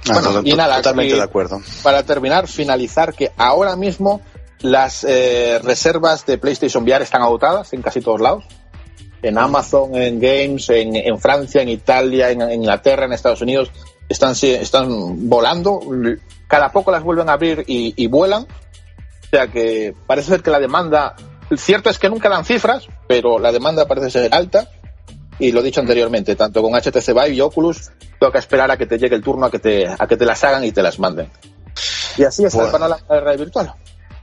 Ah, Bueno, y nada, totalmente y- de acuerdo. para terminar, finalizar que ahora mismo las eh, reservas de PlayStation VR están agotadas en casi todos lados. En Amazon, en Games, en, en Francia, en Italia, en, en Inglaterra, en Estados Unidos, están, están volando. Cada poco las vuelven a abrir y, y vuelan. O sea que parece ser que la demanda, cierto es que nunca dan cifras, pero la demanda parece ser alta. Y lo he dicho anteriormente, tanto con HTC Vive y Oculus, toca esperar a que te llegue el turno a que te, a que te las hagan y te las manden. Y así está el Bueno. panorama de la realidad virtual.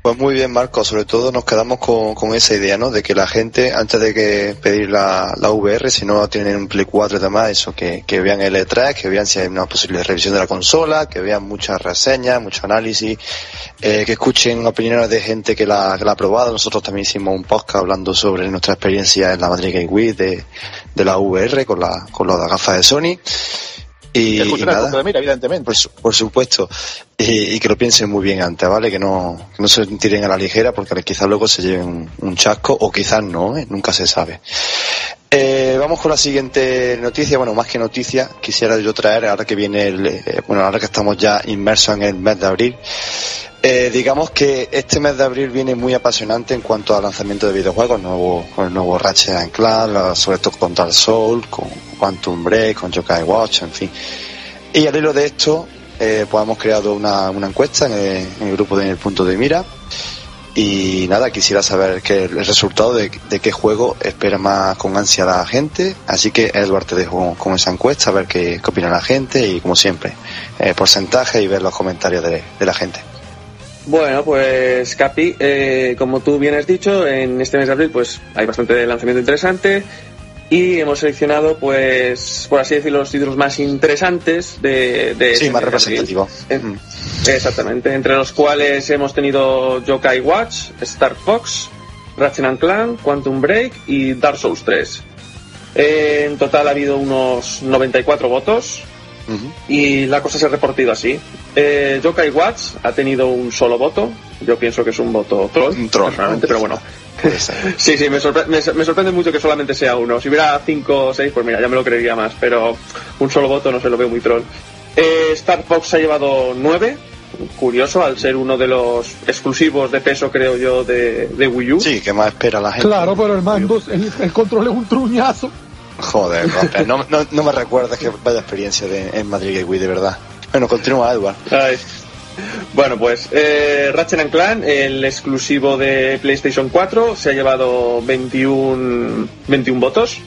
Pues muy bien, Marco. Sobre todo nos quedamos con, con esa idea, ¿no? De que la gente, antes de que pedir la, la VR, si no tienen un Play 4 y demás, eso, que, que vean el E3, que vean si hay una posible revisión de la consola, que vean muchas reseñas, mucho análisis, eh, que escuchen opiniones de gente que la, ha probado. Nosotros también hicimos un podcast hablando sobre nuestra experiencia en la Madrid Game Week de, de la VR con la, con las gafas de Sony. Y, y nada. punto de mira, evidentemente. Por, su- por supuesto. Y, y que lo piensen muy bien antes, ¿vale? Que no, que no se tiren a la ligera porque quizás luego se lleven un, un chasco o quizás no, ¿eh? Nunca se sabe. Eh, vamos con la siguiente noticia. Bueno, más que noticia, quisiera yo traer, ahora que viene el, eh, bueno, ahora que estamos ya inmersos en el mes de abril, eh, digamos que este mes de abril viene muy apasionante en cuanto al lanzamiento de videojuegos, nuevo, con el nuevo Ratchet and Clank, la- sobre todo con Dark Soul, con Quantum Break, con Yokai Watch, en fin. Y al hilo de esto, eh, pues hemos creado una, una encuesta en el, en el grupo de En el Punto de Mira. Y nada, quisiera saber que el resultado de, de qué juego espera más con ansia la gente. Así que, Edward, te dejo con esa encuesta, a ver qué, qué opina la gente y, como siempre, eh, porcentaje y ver los comentarios de, de la gente. Bueno, pues Capi, eh, como tú bien has dicho, en este mes de abril pues hay bastante lanzamiento interesante y hemos seleccionado, pues, por así decirlo, los títulos más interesantes de... de sí, este más representativo. Mm. Exactamente, entre los cuales hemos tenido Yokai Watch, Star Fox, Ratchet and Clank, Quantum Break y Dark Souls 3. Eh, en total ha habido unos 94 votos Y la cosa se ha repartido así. Eh, Yokai Watch ha tenido un solo voto, yo pienso que es un voto troll, Un troll, personalmente, ¿no? pero bueno. *laughs* Sí, sí, me, sorpre- me- me sorprende mucho que solamente sea uno. Si hubiera cinco o seis, pues mira, ya me lo creería más, pero un solo voto no se lo veo muy troll. Eh, Star Fox ha llevado nueve, curioso, al ser uno de los exclusivos de peso, creo yo, de, de Wii U. Sí, que más espera la gente. Claro, pero el mando, el, el control es un truñazo. Joder, no, no, no me recuerdas que vaya experiencia de, en Madrid Gateway, de verdad. Bueno, continúa, Edward. Ay. Bueno, pues eh, Ratchet and Clank, el exclusivo de PlayStation 4, se ha llevado 21, 21 votos.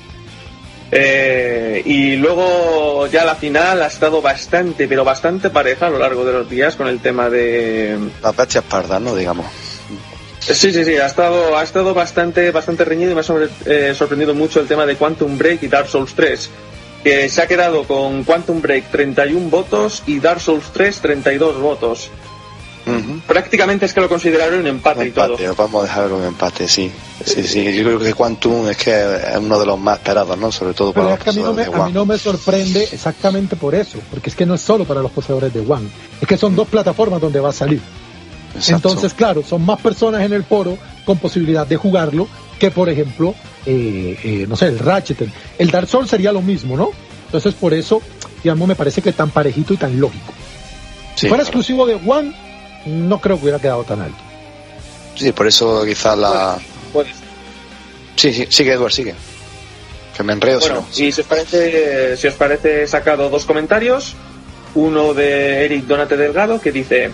Eh, y luego ya la final ha estado bastante, pero bastante pareja a lo largo de los días con el tema de... Las bestias pardas, ¿no? Digamos. Sí, sí, sí, ha estado, ha estado bastante, bastante reñido y me ha sobre- eh, sorprendido mucho el tema de Quantum Break y Dark Souls 3, que se ha quedado con Quantum Break 31 votos y Dark Souls 3 32 votos. Ujú. Prácticamente es que lo consideraron un empate, Un y todo. vamos a dejarlo en empate, sí. Sí, sí. Yo creo que Quantum es que es uno de los más esperados, ¿no? Sobre todo para los es que a mí, no me, poseedores de a mí One. no me sorprende exactamente por eso, porque es que no es solo para los poseedores de One, es que son dos plataformas donde va a salir. Exacto. Entonces, claro, son más personas en el foro con posibilidad de jugarlo que, por ejemplo, eh, eh, no sé, el Ratchet. El Dark Souls sería lo mismo, ¿no? Entonces, por eso, digamos, me parece que tan parejito y tan lógico. Si fuera claro. exclusivo de One, no creo que hubiera quedado tan alto. Sí, por eso quizás la... Pues, Sí, sí, sigue, Edward, sigue. Que me enredo, si no. y si os parece, si os parece, he sacado dos comentarios. Uno de Eric Donate Delgado que dice: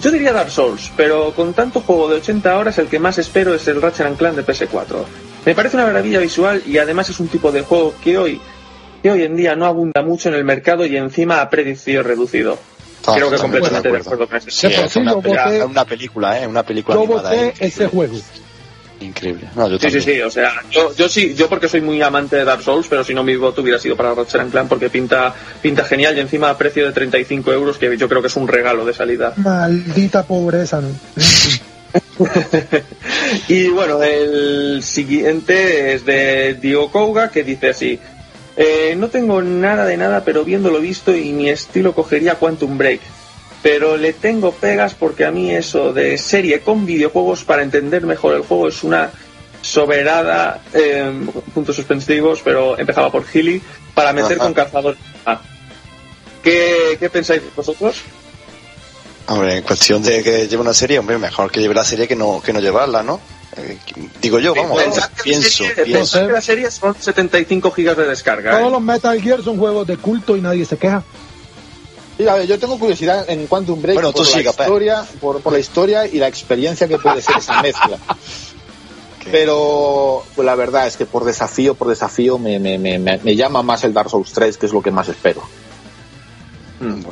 Yo diría Dark Souls, pero con tanto juego de 80 horas, el que más espero es el Ratchet and Clank de PS4. Me parece una maravilla visual y además es un tipo de juego que hoy, que hoy en día no abunda mucho en el mercado y encima a precio reducido. Ah, Creo que completamente de de acuerdo. acuerdo con Sí, De es una, película, voté- es una película, ¿eh? Una película Yo animada. voté ese juego. Increíble. No, yo Sí, sí, sí, o sea, yo, yo sí, yo porque soy muy amante de Dark Souls, pero si no mi voto hubiera sido para Ratchet and Clank porque pinta, pinta genial y encima a precio de 35 euros, que yo creo que es un regalo de salida. Maldita pobreza, ¿no? *laughs* Y bueno, el siguiente es de Diego Kouga, que dice así, eh, no tengo nada de nada, pero viendo lo visto y mi estilo cogería Quantum Break. Pero le tengo pegas porque a mí eso de serie con videojuegos para entender mejor el juego es una soberada, eh, puntos suspensivos, pero empezaba por Gilly, para meter Ajá. con cazadores. Ah. ¿Qué, ¿Qué pensáis vosotros? Hombre, en cuestión de que lleve una serie, hombre, mejor que lleve la serie que no, que no llevarla, ¿no? Eh, digo yo, vamos, Pensad que pienso, serie- pienso. pensad que la serie son 75 gigas de descarga. ¿eh? Todos los Metal Gear son juegos de culto y nadie se queja. Sí, a ver, yo tengo curiosidad en Quantum Break Bueno, por, la historia, por, por la historia y la experiencia que puede ser esa mezcla. *laughs* Pero pues, la verdad es que por desafío, por desafío me, me, me, me- me llama más el Dark Souls 3, que es lo que más espero. Mm.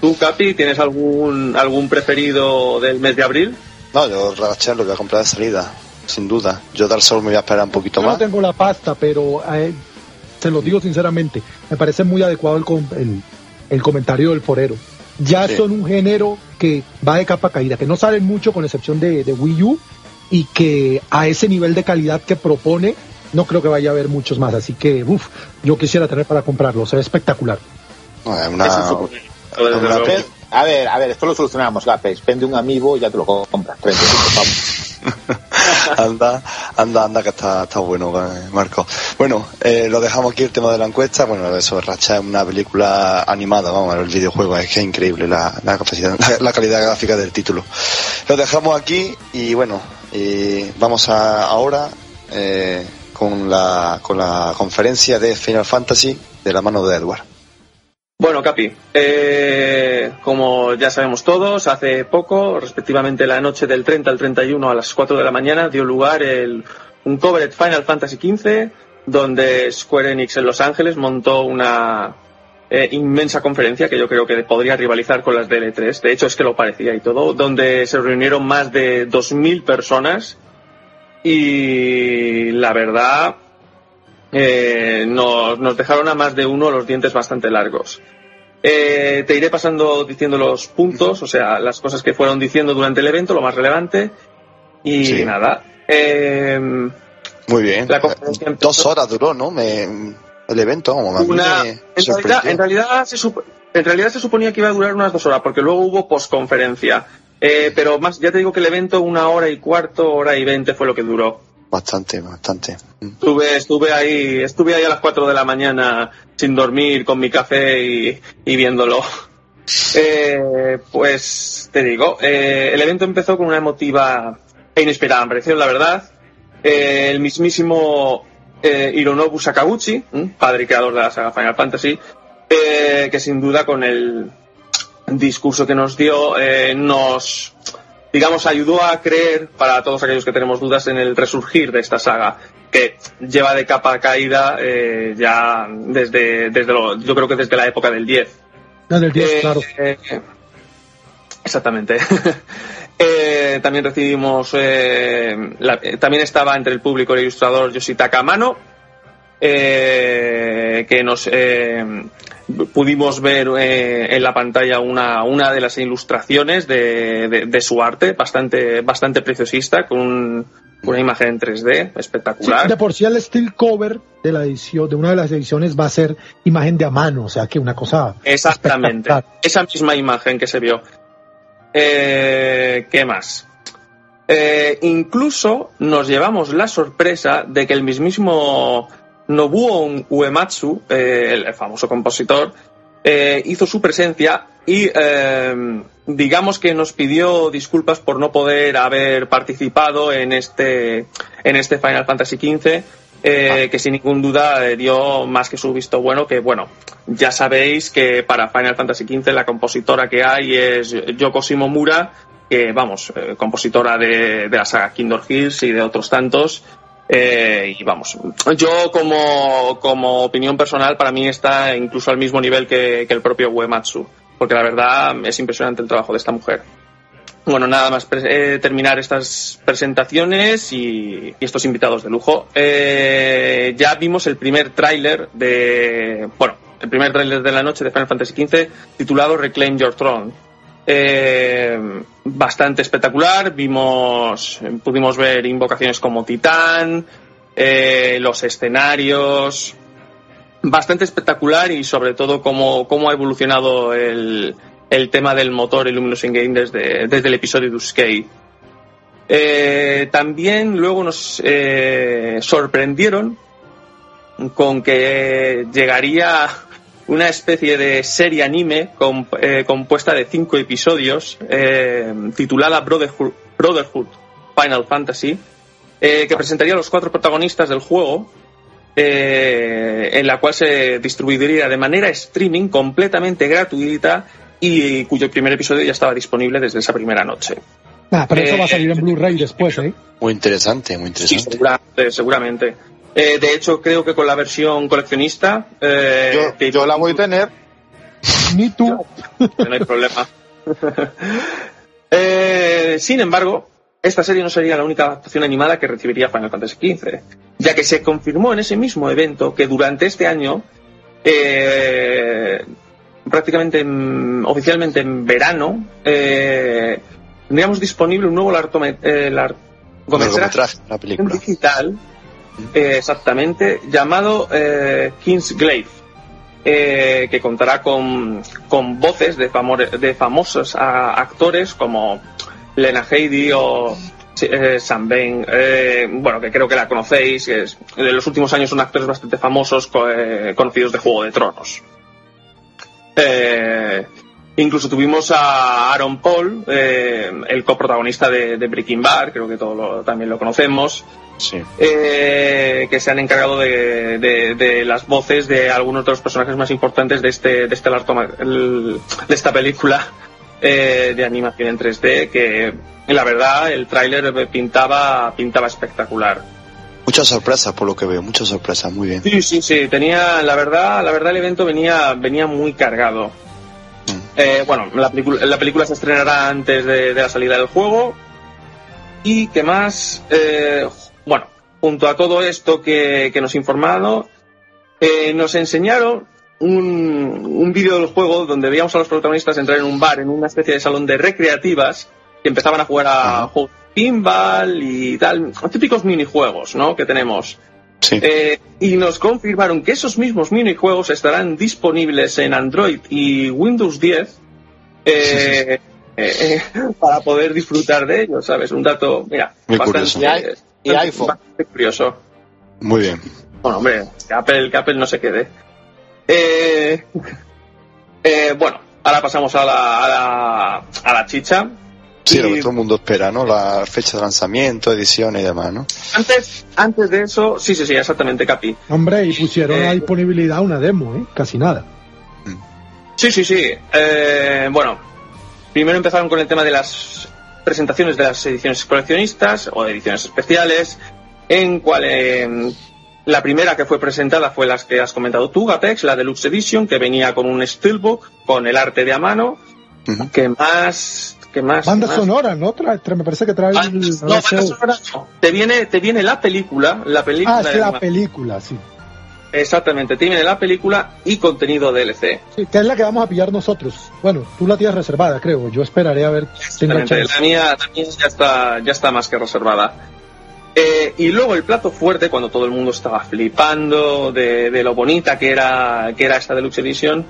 ¿Tú, Capi, tienes algún algún preferido del mes de abril? No, yo Ratchet lo voy a comprar de salida, sin duda. Yo Dark Souls me voy a esperar un poquito Yo no más. tengo la pasta, pero eh, se lo digo sinceramente, me parece muy adecuado el, com- el, el comentario del forero. Ya Sí. son un género que va de capa caída, que no salen mucho con excepción de, de Wii U y que a ese nivel de calidad que propone no creo que vaya a haber muchos más. Así que, uff, yo quisiera tener para comprarlo, se ve espectacular. Una, una A ver, a ver, esto lo solucionamos, Gapex. Vende un amigo y ya te lo compras. 35 pavos. *laughs* anda, anda, anda, que está, está bueno, eh, Marco. Bueno, eh, lo dejamos aquí el tema de la encuesta. Bueno, eso, Ratchet es una película animada, vamos, el videojuego, es que es increíble la, la capacidad, la, la calidad gráfica del título. Lo dejamos aquí y bueno, y vamos a, ahora eh, con, la, con la conferencia de Final Fantasy de la mano de Edward. Bueno, Capi, eh, como ya sabemos todos, hace poco, respectivamente la noche del 30 al 31 a las 4 de la mañana, dio lugar el, un covered Final Fantasy XV, donde Square Enix en Los Ángeles montó una, eh, inmensa conferencia que yo creo que podría rivalizar con las de L3. De hecho, es que lo parecía y todo, donde se reunieron más de 2.000 personas y la verdad eh, nos, nos dejaron a más de uno los dientes bastante largos. Eh, te iré pasando diciendo los puntos, o sea, las cosas que fueron diciendo durante el evento, lo más relevante. Y Sí. nada. eh, Muy bien. La conferencia empezó- Dos horas duró, ¿no? Me, el evento, como a mí una- me en, realidad, sorprendió. en, realidad se sup- en realidad se suponía que iba a durar unas dos horas, porque luego hubo posconferencia. Eh, pero más, ya te digo que el evento, una hora y cuarto, hora y veinte fue lo que duró. Bastante, bastante. Estuve, estuve ahí, estuve ahí a las 4 de la mañana sin dormir con mi café y, viéndolo. *laughs* Eh, pues te digo, eh, el evento empezó con una emotiva e inesperada aparición, la verdad. Eh, el mismísimo eh, Hironobu Sakaguchi, padre y creador de la saga Final Fantasy, que sin duda con el discurso que nos dio nos digamos, ayudó a creer, para todos aquellos que tenemos dudas, en el resurgir de esta saga, que lleva de capa caída eh, ya desde, desde lo- yo creo que desde la época del 10. En el 10, Eh, claro. eh, exactamente. *laughs* También recibimos, la- también estaba entre el público el ilustrador Yoshitaka Amano, que nos pudimos ver eh, en la pantalla una, una de las ilustraciones de, de- de su arte, bastante, bastante preciosista, con un- una imagen en 3D Sí, espectacular. de por sí el steel cover de la edición, de una de las ediciones va a ser imagen de a mano, o sea que una cosa Exactamente. Esa misma imagen que se vio. Eh, ¿Qué más? Eh, incluso nos llevamos la sorpresa de que el mismísimo Nobuo Uematsu, eh, el famoso compositor, eh, hizo su presencia y eh, digamos que nos pidió disculpas por no poder haber participado en este, en este Final Fantasy XV, eh, que sin ningún duda dio más que su visto bueno, que bueno, ya sabéis que para Final Fantasy XV la compositora que hay es Yoko Shimomura, que vamos, compositora de, de la saga Kingdom Hearts y de otros tantos. Eh, y vamos, yo como, como opinión personal, para mí está incluso al mismo nivel que, el propio Uematsu, porque la verdad es impresionante el trabajo de esta mujer. Bueno, nada más eh, terminar estas presentaciones y, y estos invitados de lujo. Eh, ya vimos el primer tráiler de, bueno, el primer tráiler de la noche de Final Fantasy XV titulado Reclaim Your Throne. Eh, bastante espectacular. Vimos, pudimos ver invocaciones como Titán, eh, los escenarios. Bastante espectacular y sobre todo cómo, cómo ha evolucionado el, el tema del motor Illumination Game desde, desde el episodio de Uskei. Eh, también luego nos sorprendieron con que llegaría una especie de serie anime eh, compuesta de cinco episodios eh, titulada Brotherhood, Brotherhood Final Fantasy eh, que presentaría a los cuatro protagonistas del juego eh, en la cual se distribuiría de manera streaming completamente gratuita y cuyo primer episodio ya estaba disponible desde esa primera noche. Ah, pero eso va a salir en Blu-ray después, ¿eh? Muy interesante, muy Sí, interesante. seguramente. Eh, de hecho, creo que con la versión coleccionista eh, Yo, que- yo la voy a tener. Ni tú. no hay problema. *laughs* Eh, sin embargo, esta serie no sería la única adaptación animada que recibiría Final Fantasy XV, ya que se confirmó en ese mismo evento que durante este año, eh, prácticamente en- oficialmente en verano, eh, tendríamos disponible un nuevo eh, largometraje Largometraje, una película. digital, exactamente, llamado eh, Kingsglaive, eh, que contará con, con voces de, famo- de famosos actores como Lena Headey o eh, Sam Bain, eh, bueno, que creo que la conocéis, que en los últimos años son actores bastante famosos eh, conocidos de Juego de Tronos. Eh, incluso tuvimos a Aaron Paul, eh, el coprotagonista de, de Breaking Bad, creo que todos también lo conocemos, Sí. eh, que se han encargado de, de- de las voces de algunos de los personajes más importantes de este de este de esta película eh, de animación en 3D que la verdad el tráiler pintaba pintaba espectacular Muchas sorpresas por lo que veo, muchas sorpresas, muy bien. Sí, sí, sí, tenía, la verdad, la verdad el evento venía, venía muy cargado. Mm. Eh, bueno, la película, la película se estrenará antes de, de la salida del juego. Y qué más, Eh, bueno, junto a todo esto que, que nos he informado, eh, nos enseñaron un, un vídeo del juego donde veíamos a los protagonistas entrar en un bar, en una especie de salón de recreativas, que empezaban a jugar a juegos de pinball y tal, típicos minijuegos, ¿no? Que tenemos. Sí. Eh, y nos confirmaron que esos mismos minijuegos estarán disponibles en Android y Windows 10 eh, eh, para poder disfrutar de ellos, ¿sabes? Un dato, mira, Muy bastante, curioso. Y iPhone. bastante curioso. Muy bien. Bueno, hombre, que Apple, que Apple no se quede. Eh, eh, bueno, ahora pasamos a la, a la, a la chicha. Sí, Y lo que todo el mundo espera, ¿no? La fecha de lanzamiento, ediciones y demás, ¿no? antes, antes de eso, sí, sí, sí, exactamente, Capi. Hombre, y pusieron Eh, a disponibilidad una demo, ¿eh? Casi nada. Sí, sí, sí. Eh, bueno, primero empezaron con el tema de las presentaciones de las ediciones coleccionistas o ediciones especiales, en cual eh, la primera que fue presentada fue las que has comentado tú, Apex, la Deluxe Edition, que venía con un steelbook, con el arte de a mano, Ujú. que más... Que más Banda qué más? sonora, ¿no? Tra- tra- me parece que trae Ah, el- no, banda sonora no. Te viene, te viene la película, la película Ah, de es la película, sí. Exactamente, te viene la película y contenido DLC. Sí, que es la que vamos a pillar nosotros. Bueno, tú la tienes reservada, creo. Yo esperaré a ver Exactamente. La mía, la mía ya está, ya está más que reservada. Eh, y luego el plato fuerte, cuando todo el mundo estaba flipando de, de lo bonita que era, que era esta Deluxe Edition,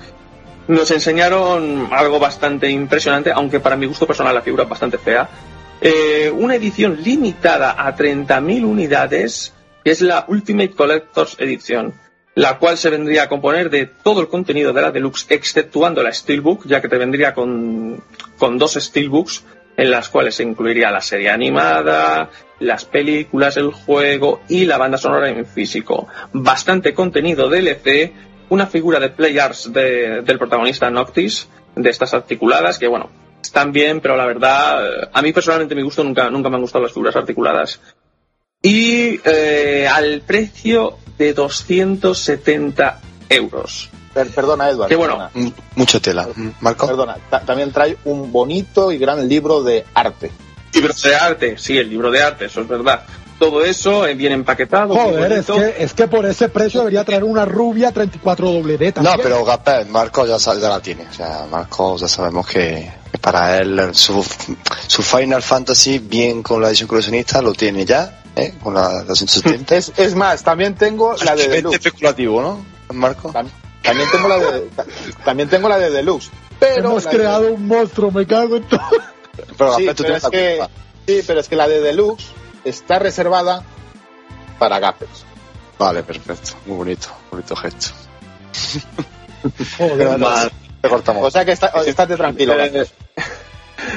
nos enseñaron algo bastante impresionante, aunque para mi gusto personal la figura es bastante fea. Eh, una edición limitada a 30.000 unidades, que es la Ultimate Collector's Edition, la cual se vendría a componer de todo el contenido de la Deluxe, exceptuando la Steelbook, ya que te vendría con, con dos Steelbooks, en las cuales se incluiría la serie animada, las películas, el juego y la banda sonora en físico. Bastante contenido DLC, una figura de Play Arts de- del protagonista Noctis, de estas articuladas, que bueno, están bien, pero la verdad, a mí personalmente mi gusto nunca, nunca me han gustado las figuras articuladas. Y eh, al precio de 270 euros. Per- perdona, Edward. Qué bueno. perdona. Mucha tela. Marco. Perdona, ta- también trae un bonito y gran libro de arte. Libro de arte, sí, el libro de arte, eso es verdad. Todo eso eh, bien empaquetado. muy Joder, es que, es que por ese precio debería traer una rubia 34WD No, también. pero Gapel, Marco ya, la tiene. O sea, Marco ya sabemos que, que para él su, su Final Fantasy, bien con la edición coleccionista, lo tiene ya, ¿eh? Con la, la 170. Es, es más, también tengo la de Deluxe. especulativo, ¿no? Marco. Tam- También tengo la de, ta- también tengo la de Deluxe. Pero Hemos de- creado un monstruo, me cago en todo. Pero Sí, pero es que, sí, pero es que la de Deluxe está reservada para Gapex. Vale, perfecto. Muy bonito, bonito gesto. *laughs* Joder. Te cortamos. O sea que está, estate tranquilo. Eh.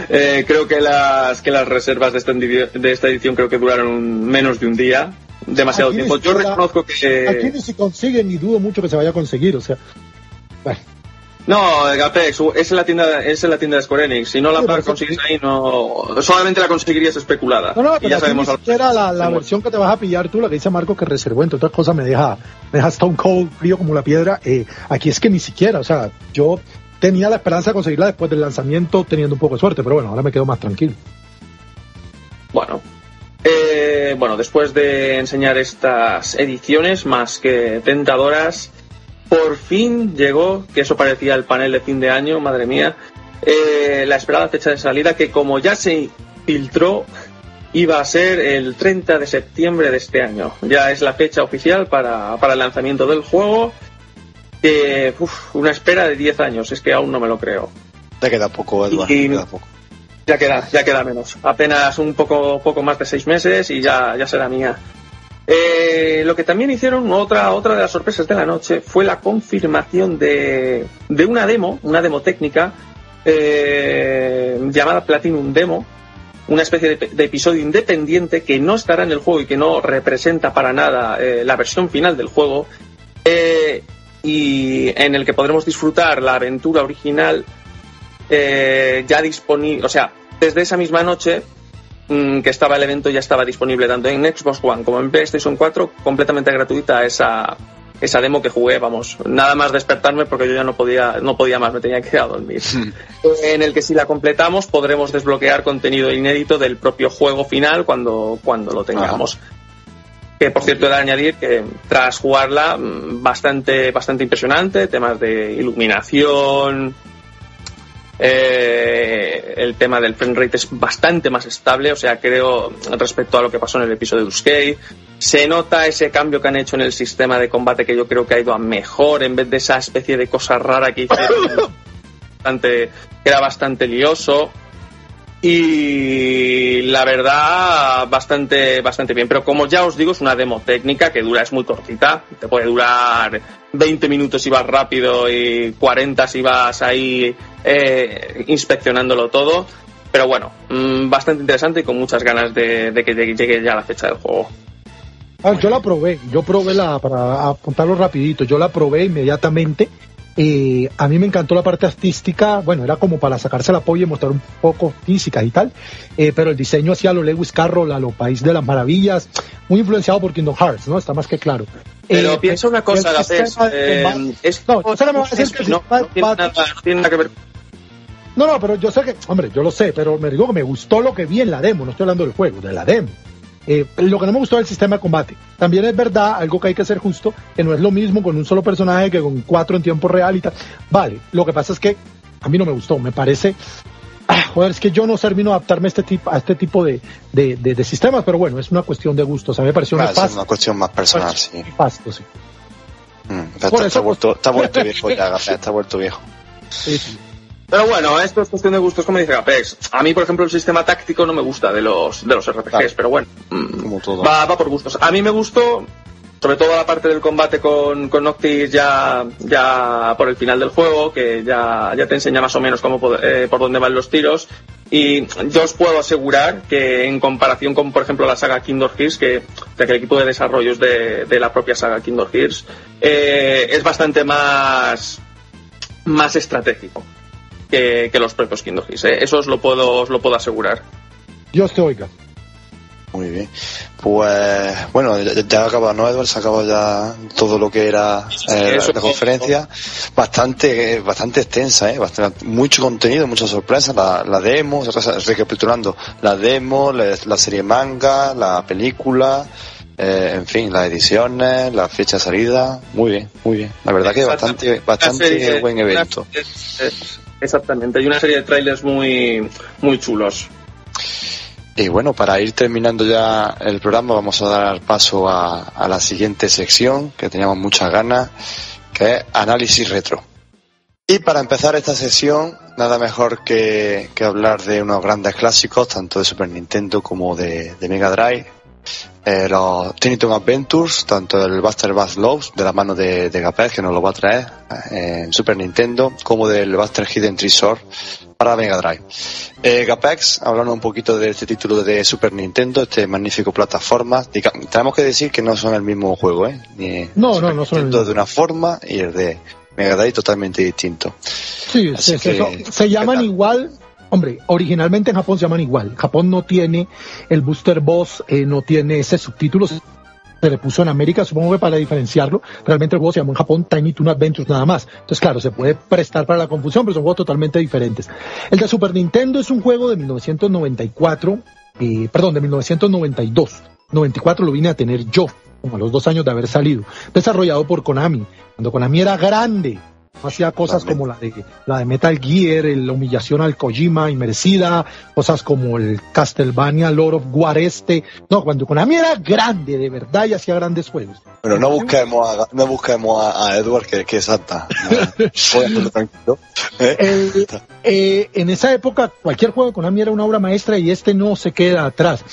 Eh, creo que las que las reservas de esta, de esta edición creo que duraron menos de un día, demasiado Aquí tiempo. Yo reconozco Aquí que ni se consigue, ni dudo mucho que se vaya a conseguir, o sea. Bueno, no, Gapex es en la tienda es en la tienda de Square Enix. Si no la Sí, consigues ahí, no solamente la conseguirías especulada. no, no, y pero ya aquí sabemos al- siquiera la, la versión que te vas a pillar tú, la que dice Marco que reservó, entre otras cosas me deja, me deja Stone Cold frío como la piedra. Eh, aquí es que ni siquiera, o sea, yo tenía la esperanza de conseguirla después del lanzamiento teniendo un poco de suerte, pero bueno, ahora me quedo más tranquilo. Bueno, eh, bueno, después de enseñar estas ediciones más que tentadoras, por fin llegó, que eso parecía el panel de fin de año, madre mía, eh, la esperada fecha de salida que como ya se filtró iba a ser el 30 de septiembre de este año. Ya es la fecha oficial para, para el lanzamiento del juego. Uf, una espera de 10 años, es que aún no me lo creo. Ya queda poco, Edward. Y- Queda poco. Ya queda, ya queda menos. Apenas un poco, poco más de seis meses y ya, ya será mía. Eh, lo que también hicieron, otra, otra de las sorpresas de la noche, fue la confirmación de, de una demo, una demo técnica, eh, llamada Platinum Demo, una especie de, de episodio independiente que no estará en el juego y que no representa para nada eh, la versión final del juego, eh, y en el que podremos disfrutar la aventura original eh, ya disponible, o sea, desde esa misma noche mm, que estaba el evento ya estaba disponible tanto en Xbox One como en PlayStation 4, completamente gratuita esa, esa demo que jugué, vamos, nada más despertarme porque yo ya no podía, no podía más, me tenía que ir a dormir. *laughs* en el que si la completamos podremos desbloquear contenido inédito del propio juego final cuando, cuando lo tengamos. Que por cierto he de añadir que tras jugarla mm, bastante, bastante impresionante, temas de iluminación, eh, el tema del frame rate es bastante más estable, o sea, creo respecto a lo que pasó en el episodio de Uskay. Se nota ese cambio que han hecho en el sistema de combate que yo creo que ha ido a mejor en vez de esa especie de cosa rara que hicieron, *laughs* bastante, que era bastante lioso y la verdad bastante bastante bien. Pero como ya os digo es una demo técnica que dura es muy cortita. Te puede durar 20 minutos si vas rápido y 40 si vas ahí eh, inspeccionándolo todo. Pero bueno mm, bastante interesante y con muchas ganas de, que llegue ya la fecha del juego. Ah, yo la probé. Yo probé la para apuntarlo rapidito yo la probé inmediatamente eh, a mí me encantó la parte artística, bueno, era como para sacarse la polla y mostrar un poco física y tal, eh, pero el diseño hacía lo Lewis Carroll, a lo País de las Maravillas, muy influenciado por Kingdom Hearts, ¿no? Está más que claro. Pero eh, piensa una cosa, Gapes, eh, es, no, no, tiene nada, que ver no, no, pero yo sé que, hombre, yo lo sé, pero me digo que me gustó lo que vi en la demo, no estoy hablando del juego, de la demo. Eh, lo que no me gustó es el sistema de combate. También es verdad, algo que hay que ser justo, que no es lo mismo con un solo personaje que con cuatro en tiempo real y tal. Vale, lo que pasa es que a mí no me gustó, me parece... Ah, joder, es que yo no termino a adaptarme a este tipo, a este tipo de, de, sistemas, pero bueno, es una cuestión de gustos. A mí me pareció una, es una cuestión más personal, sí. Pasto, sí. Mm, está, vuelto, está *laughs* vuelto viejo ya, está vuelto viejo. Sí, sí. Pero bueno, esto es cuestión de gustos, como dice Apex. A mí, por ejemplo, el sistema táctico no me gusta de los, de los RPGs, pero bueno, mm, Va, va por gustos. A mí me gustó, sobre todo la parte del combate con, con Noctis ya, ya por el final del juego, que ya, ya te enseña más o menos cómo, eh, por dónde van los tiros. Y yo os puedo asegurar que en comparación con, por ejemplo, la saga Kingdom Hearts, que, que el equipo de desarrollo es de, de la propia saga Kingdom Hearts, eh, es bastante más, más estratégico que, los propios Kingdom Hearts. ¿eh? Eso os lo puedo, os lo puedo asegurar. Dios te oiga. Muy bien. Pues bueno, ya, ha acabado, ¿no, Edward? Se ha acabado ya todo lo que era eh, la, conferencia. Bastante, bastante extensa, ¿eh? Bastante, mucho contenido, muchas sorpresas. La, la demo, recapitulando, la demo, la, serie manga, la película, eh, en fin, las ediciones, la fecha de salida. Muy bien, muy bien. La verdad que bastante, bastante buen evento. Exactamente, hay una serie de trailers muy, muy chulos. Y bueno, para ir terminando ya el programa, vamos a dar paso a, la siguiente sección que teníamos muchas ganas, que es análisis retro. Y para empezar esta sesión, nada mejor que, hablar de unos grandes clásicos, tanto de Super Nintendo como de Mega Drive, eh, los Tiny Adventures, tanto el Buster Bass Loves de la mano de, de que nos lo va a traer eh, en Super Nintendo, como del Buster Hidden Treasure para Mega Drive. Eh, Gapex, hablando un poquito de este título de Super Nintendo, este magnífico plataforma, tenemos que decir que no son el mismo juego, ¿eh? no, no, no son el de una forma y el de Mega Drive totalmente distinto. Sí, se llaman igual, Hombre, originalmente en Japón se llaman igual. Japón no tiene el Booster Boss, eh, no tiene ese subtítulo. Se le puso en América, supongo que para diferenciarlo. Realmente el juego se llamó en Japón Tiny Toon Adventures nada más. Entonces, claro, se puede prestar para la confusión, pero son juegos totalmente diferentes. El de Super Nintendo es un juego de 1994, eh, perdón, de 1992. 94 lo vine a tener yo, como a los dos años de haber salido. Desarrollado por Konami. Cuando Konami era grande, hacía cosas como la de la de Metal Gear, la humillación al Kojima inmerecida, cosas como el Castlevania Lord of War este. No, cuando Konami era grande, de verdad, y hacía grandes juegos. Pero no busquemos a, no busquemos a, Edward que, que es santa. *laughs* ¿Eh? Eh, en esa época, cualquier juego de Konami era una obra maestra y este no se queda atrás.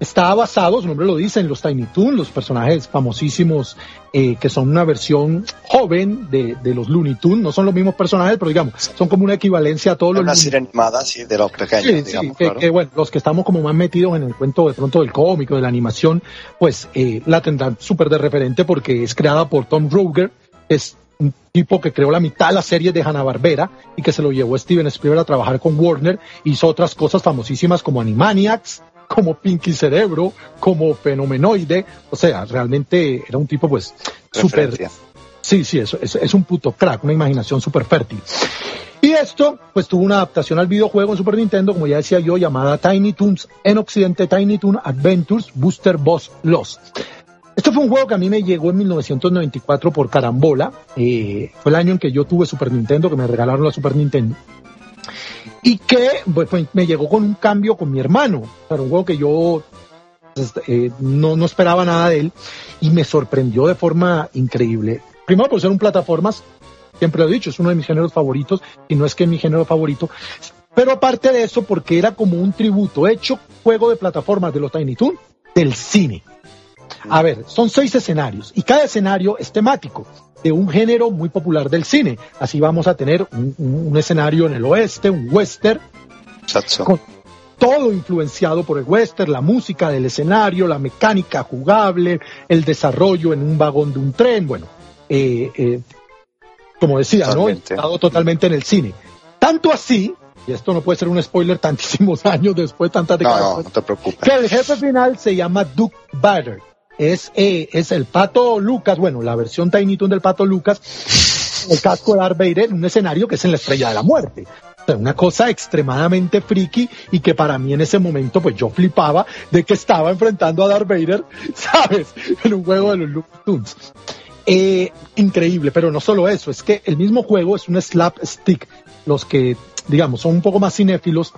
Está basado, su nombre lo dice, en los Tiny Toons, los personajes famosísimos eh, que son una versión joven de, de, los Looney Tunes. No son los mismos personajes, pero digamos, son como una equivalencia a todos los. Una serie animada, sí, de los pequeños, digamos. que, bueno, los que estamos como más metidos en el cuento de pronto del cómico, de la animación, pues eh, la tendrán súper de referente porque es creada por Tom Ruger, es un tipo que creó la mitad de la serie de Hanna-Barbera y que se lo llevó Steven Spielberg a trabajar con Warner, hizo otras cosas famosísimas como Animaniacs, como Pinky Cerebro, como Fenomenoide, o sea, realmente era un tipo pues súper... Sí, sí, eso es, es un puto crack, una imaginación súper fértil. Y esto, pues tuvo una adaptación al videojuego en Super Nintendo, como ya decía yo, llamada Tiny Toons, en Occidente Tiny Toon Adventures Booster Boss Lost. Esto fue un juego que a mí me llegó en 1994 por carambola. Eh, fue el año en que yo tuve Super Nintendo, que me regalaron la Super Nintendo. Y que pues, me llegó con un cambio con mi hermano. Era un juego que yo pues, eh, no, no esperaba nada de él y me sorprendió de forma increíble. Primero por ser un plataformas, siempre lo he dicho, es uno de mis géneros favoritos, y no es que es mi género favorito, pero aparte de eso, porque era como un tributo hecho juego de plataformas de los Tiny Toon del cine. A ver, son seis escenarios y cada escenario es temático de un género muy popular del cine. Así vamos a tener un, escenario en el oeste, un western, con todo influenciado por el western, la música del escenario, la mecánica jugable, el desarrollo en un vagón de un tren, bueno, eh, eh, como decía, totalmente. ¿no? totalmente en el cine. Tanto así, y esto no puede ser un spoiler tantísimos *laughs* años después, tantas décadas no, no, no te preocupes. que el jefe final se llama Duke Bader. Es, eh, es el pato Lucas, bueno, la versión Tiny Toon del pato Lucas, el casco de Darth Vader en un escenario que es en la estrella de la muerte. O sea, una cosa extremadamente friki y que para mí en ese momento pues yo flipaba de que estaba enfrentando a Darth Vader, *laughs* ¿sabes? En un juego de los Looney Tunes. Eh, increíble, pero no solo eso, es que el mismo juego es un slapstick. Los que, digamos, son un poco más cinéfilos,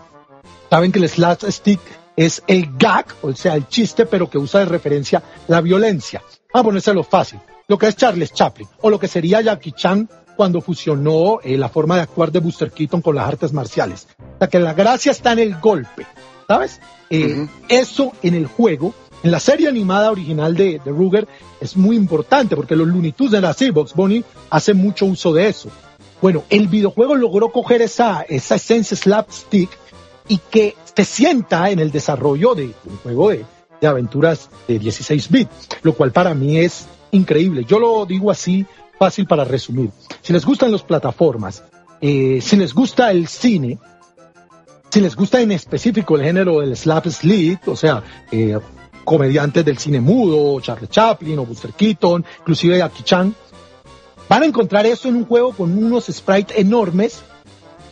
saben que el slapstick es el gag, o sea, el chiste, pero que usa de referencia la violencia. Vamos a ponérselo fácil. Lo que es Charles Chaplin, o lo que sería Jackie Chan cuando fusionó eh, la forma de actuar de Buster Keaton con las artes marciales. O sea, que la gracia está en el golpe, ¿sabes? Eh, eso en el juego en la serie animada original de, de Ruger es muy importante porque los Looney Tunes de la Box Bunny hacen mucho uso de eso. Bueno, el videojuego logró coger esa, esa esencia slapstick y que se sienta en el desarrollo de un juego de, aventuras de 16 bits, lo cual para mí es increíble. Yo lo digo así, fácil para resumir. Si les gustan las plataformas, eh, si les gusta el cine, si les gusta en específico el género del slapstick, o sea, eh, comediantes del cine mudo, Charlie Chaplin o Buster Keaton, inclusive Jackie Chan. Van a encontrar eso en un juego con unos sprites enormes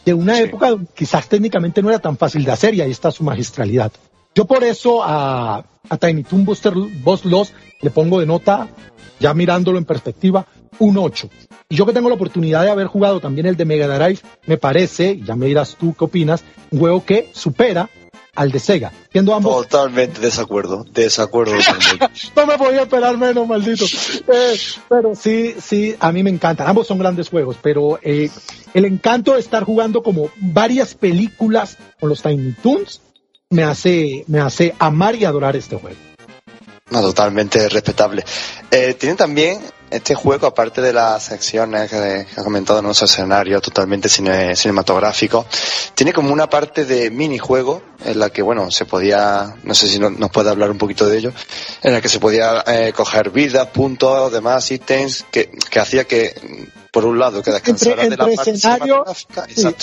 de una época quizás técnicamente no era tan fácil de hacer y ahí está su magistralidad. Yo por eso a, a Tiny Toon Buster Boss Lost le pongo de nota, ya mirándolo en perspectiva, un 8. Y yo que tengo la oportunidad de haber jugado también el de Mega Drive, me parece, ya me dirás tú qué opinas, un juego que supera al de Sega, siendo ambos... Totalmente desacuerdo, desacuerdo. *laughs* no me podía esperar menos, maldito. Eh, pero sí, sí, a mí me encantan. Ambos son grandes juegos, pero eh, el encanto de estar jugando como varias películas con los Tiny Toons me hace, me hace amar y adorar este juego. No, totalmente respetable. Eh, tiene también este juego, aparte de las secciones que, ha comentado en nuestro escenario totalmente cinematográfico, tiene como una parte de minijuego en la que, bueno, se podía, no sé si nos puede hablar un poquito de ello, en la que se podía eh, coger vidas, puntos, demás ítems, que, que hacía que, por un lado, que descansara de la parte escenario,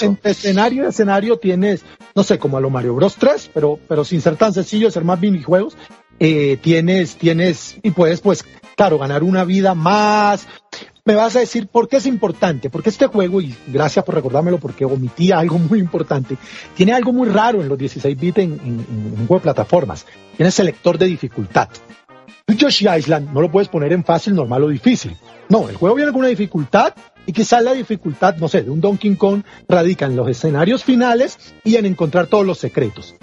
entre escenario y escenario tienes, no sé, como a lo Mario Bros 3, pero, pero sin ser tan sencillo, ser más minijuegos, eh, tienes, tienes, y puedes, pues, claro, ganar una vida más. Me vas a decir por qué es importante, porque este juego, y gracias por recordármelo porque omití algo muy importante, tiene algo muy raro en los 16 bits en, un juego de plataformas. Tiene selector de dificultad. Yoshi Island no lo puedes poner en fácil, normal o difícil. No, el juego viene con una dificultad y quizás la dificultad, no sé, de un Donkey Kong radica en los escenarios finales y en encontrar todos los secretos.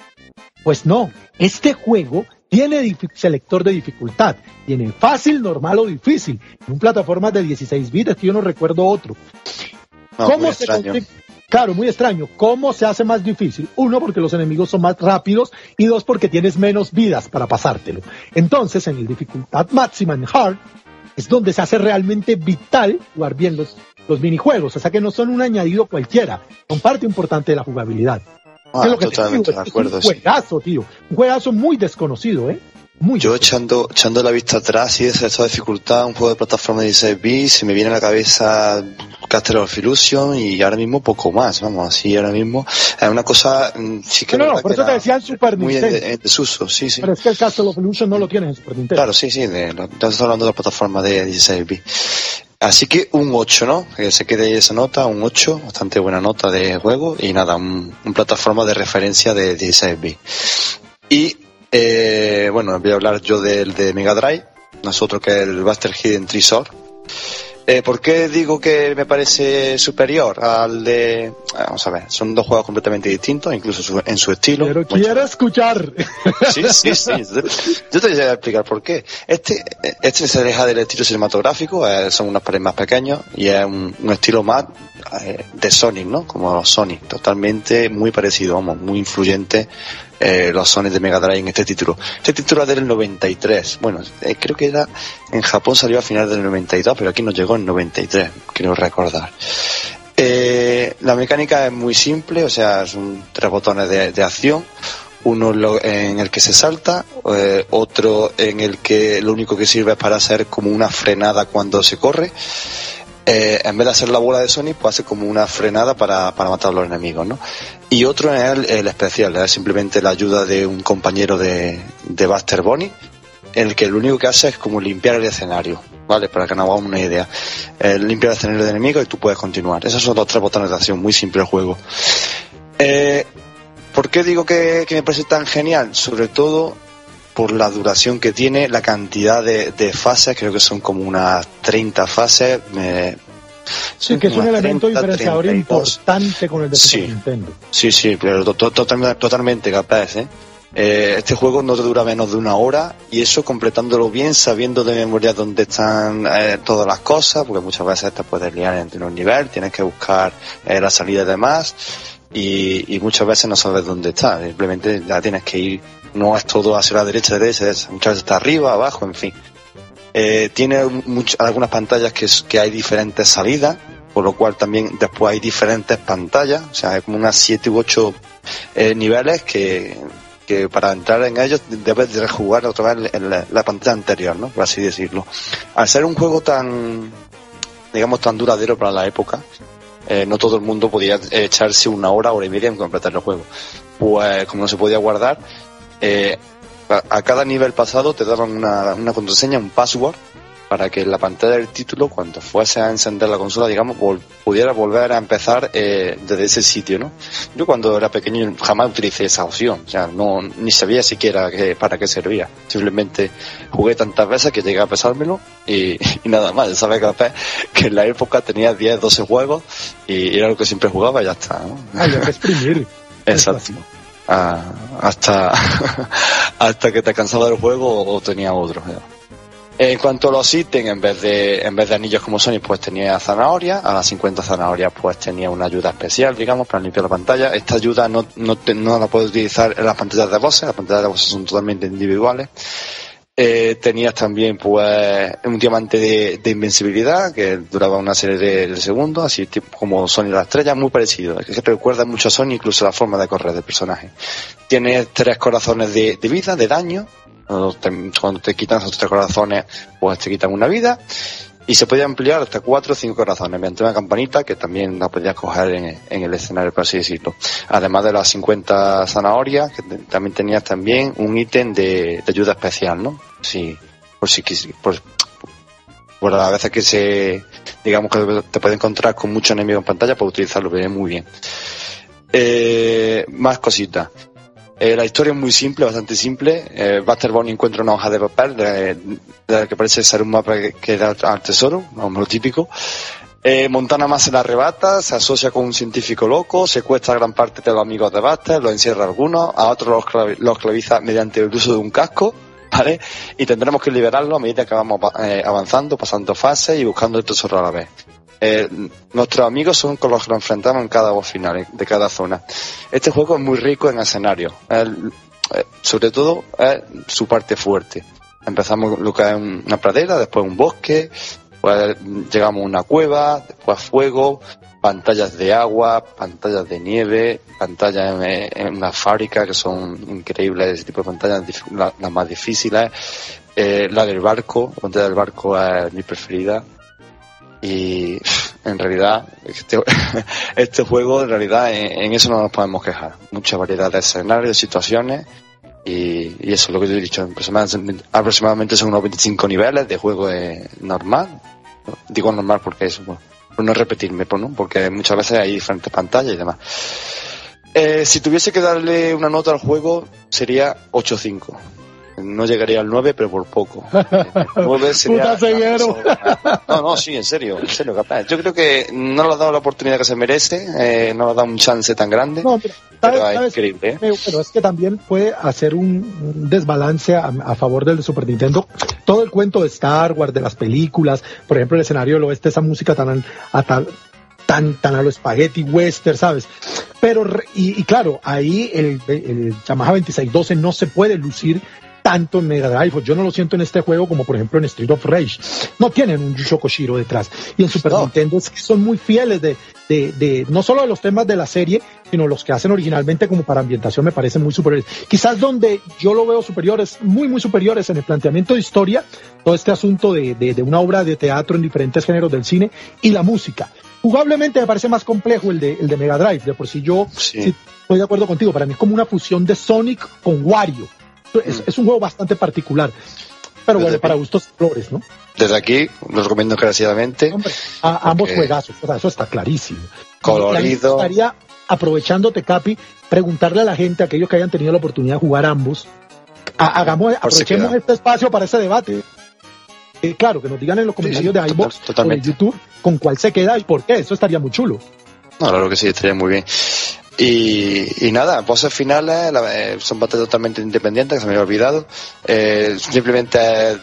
Pues no, este juego tiene selector de dificultad. Tiene fácil, normal o difícil. En un plataforma de 16 bits, que yo no recuerdo otro. ¿Cómo se Claro, muy extraño. ¿Cómo se hace más difícil? Uno, porque los enemigos son más rápidos y dos, porque tienes menos vidas para pasártelo. Entonces, en el dificultad máxima en Hard, es donde se hace realmente vital jugar bien los, los minijuegos. O sea que no son un añadido cualquiera, son parte importante de la jugabilidad. Ah, totalmente de acuerdo. un juegazo, tío. Un juegazo muy desconocido, ¿eh? Muy Yo echando, echando la vista atrás y de esta dificultad, un juego de plataforma de 16 bits, se me viene a la cabeza Castle of Illusion y ahora mismo poco más, vamos, así ahora mismo es una cosa mm, sí que No, no, por que eso te era decía el Super muy en, Nintendo. en desuso, sí, sí. Pero es que el Castle of Illusion no lo tienes en Super Nintendo. Claro, sí, sí, de, lo- estamos hablando de la plataforma de 16 bits. Así que un 8, ¿no? Que se quede esa nota, un 8, bastante buena nota de juego y nada, un, plataforma de referencia de 16 bits. Y eh, bueno, voy a hablar yo del de Mega Drive, nosotros que es el Buster Hidden Tresor. Eh, ¿Por qué digo que me parece superior al de... Vamos a ver, son dos juegos completamente distintos, incluso su- en su estilo. Pero quiero escuchar. Sí, sí, sí. *laughs* Yo te voy a explicar por qué. Este, este se aleja del estilo cinematográfico, eh, son unos pares más pequeños y es un, un estilo más eh, de Sonic, ¿no? Como los Sonic, totalmente muy parecido, vamos, muy influyente eh, los Sonic de Mega Drive en este título. Este título es del 93. Bueno, eh, creo que era en Japón salió a final del 92, pero aquí nos llegó en 93, creo recordar. Eh, la mecánica es muy simple, o sea, son tres botones de, acción. Uno en el que se salta, eh, otro en el que lo único que sirve es para hacer como una frenada cuando se corre. Eh, en vez de hacer la bola de Sonic, pues hace como una frenada para, para matar a los enemigos, ¿no? Y otro es el, el especial, es simplemente la ayuda de un compañero de, de Buster Bunny, el que lo único que hace es como limpiar el escenario, ¿vale? Para que nos hagamos una idea. Eh, limpia el escenario de enemigos y tú puedes continuar. Esos son los tres botones de acción, muy simple el juego. Eh, ¿Por qué digo que, que me parece tan genial? Sobre todo por la duración que tiene, la cantidad de, de fases, creo que son como unas 30 fases. Sí, que es un elemento 30, diferenciador 32. importante con el de Sí. Nintendo. Sí, sí, pero to- to- totalmente, totalmente capaz, ¿eh? Eh, Este juego no te dura menos de una hora y eso completándolo bien, sabiendo de memoria dónde están eh, todas las cosas, porque muchas veces te puedes liar entre un nivel, tienes que buscar eh, la salida de más y, y muchas veces no sabes dónde está, simplemente ya tienes que ir, no es todo hacia la derecha, derecha, es- muchas veces está arriba, abajo, en fin. Eh, tiene much- algunas pantallas que, que hay diferentes salidas, por lo cual también después hay diferentes pantallas, o sea, hay como unas 7 u 8 niveles que, que para entrar en ellos debes de jugar otra vez en la, la pantalla anterior, ¿no? Por así decirlo. Al ser un juego tan, digamos, tan duradero para la época, eh, no todo el mundo podía echarse una hora, hora y media en completar el juego. Pues como no se podía guardar, eh, a, a cada nivel pasado te daban una, una contraseña, un password, para que en la pantalla del título, cuando fuese a encender la consola, digamos, vol- pudiera volver a empezar eh, desde ese sitio, ¿no? Yo cuando era pequeño jamás utilicé esa opción, o sea, no, ni sabía siquiera que, para qué servía. Simplemente jugué tantas veces que llegué a pesármelo y, *laughs* y nada más. Sabes capaz que en la época tenía 10, 12 juegos y era lo que siempre jugaba y ya está, ¿no? Había que exprimir. *laughs* Exacto. Ah, hasta, *laughs* hasta que te cansaba del juego o tenía otro. ya. En cuanto a los ítems, en vez de en vez de anillos como Sonic, pues tenía zanahoria. A las 50 zanahorias, pues tenía una ayuda especial, digamos, para limpiar la pantalla. Esta ayuda no, no, te- no la puedes utilizar en las pantallas de voces. Las pantallas de voces son totalmente individuales. Eh, tenías también pues un diamante de, de invencibilidad que duraba una serie de, segundos, así tipo como Sonic la estrella, muy parecido. Que recuerda mucho a Sonic, incluso la forma de correr del personaje. Tienes tres corazones de, de vida, de daño. Cuando te, cuando te quitan esos tres corazones, pues te quitan una vida. Y se podía ampliar hasta cuatro o cinco corazones mediante una campanita que también la podías coger en, en el escenario, por así decirlo. Además de las 50 zanahorias, que también tenías también un ítem de, de ayuda especial, ¿no? Sí, por si por, por las veces que se, digamos que te puedes encontrar con muchos enemigos en pantalla, pues utilizarlo muy bien. Eh, más cositas. Eh, la historia es muy simple, bastante simple. Eh, Buster Bunny encuentra una hoja de papel de, la que parece ser un mapa que, da al tesoro, lo típico. Eh, Montana más se la arrebata, se asocia con un científico loco, secuestra a gran parte de los amigos de Buster, los encierra a algunos, a otros los, clavi- los esclaviza mediante el uso de un casco, ¿vale? Y tendremos que liberarlo a medida que vamos eh, avanzando, pasando fases y buscando el tesoro a la vez. Eh, nuestros amigos son con los que nos enfrentamos en cada voz final de cada zona. Este juego es muy rico en escenarios. Eh, sobre todo es su parte fuerte. Empezamos lo que es un- una pradera, después un bosque, después llegamos a una cueva, después fuego, pantallas de agua, pantallas de nieve, pantallas en, una fábrica que son increíbles, ese tipo de pantallas, las más difíciles. Eh, la del barco, la pantalla del barco es mi preferida. Y en realidad, este, *laughs* este juego, en realidad, en, eso no nos podemos quejar. Mucha variedad de escenarios, situaciones, y, eso es lo que yo he dicho. Aproximadamente, son unos 25 niveles de juego normal. Digo normal porque es, bueno, por no repetirme, pues, ¿no? porque muchas veces hay diferentes pantallas y demás. Eh, si tuviese que darle una nota al juego, sería 8.5. No llegaría al 9, pero por poco. *laughs* 9 sería. no, no, sí, en serio, en serio, capaz. Yo creo que no le ha dado la oportunidad que se merece, eh, no le ha dado un chance tan grande. No, pero, es increíble. ¿eh? Pero es que también puede hacer un desbalance a, favor del Super Nintendo. Todo el cuento de Star Wars, de las películas, por ejemplo, el escenario del oeste, esa música tan, a, tan, tan, tan a lo spaghetti western, ¿sabes? Pero, y, claro, ahí el, el Yamaha 2612 no se puede lucir tanto en Mega Drive. Yo no lo siento en este juego como por ejemplo en Street of Rage. No tienen un Yusho Koshiro detrás. Y en Super Nintendo es que son muy fieles de, de, de, no solo de los temas de la serie, sino los que hacen originalmente como para ambientación me parecen muy superiores. Quizás donde yo lo veo superiores, muy, muy superiores en el planteamiento de historia, todo este asunto de, de, de una obra de teatro en diferentes géneros del cine y la música. Jugablemente me parece más complejo el de, el de Mega Drive, de por si yo estoy de acuerdo contigo, para mí es como una fusión de Sonic con Wario. Es, un juego bastante particular. Pero bueno, para gustos flores, ¿no? Desde aquí, lo recomiendo encarecidamente. a, ambos juegazos, eso está clarísimo. Colorido. Me gustaría, aprovechándote, Capi, preguntarle a la gente, a aquellos que hayan tenido la oportunidad de jugar ambos, hagamos, aprovechemos este espacio para ese debate. Eh, claro, que nos digan en los comentarios de iBox o de YouTube con cuál se queda y por qué. Eso estaría muy chulo. No, claro que sí, estaría muy bien. Y, y nada, voces finales eh, son bastante totalmente independientes, que se me había olvidado. Eh, simplemente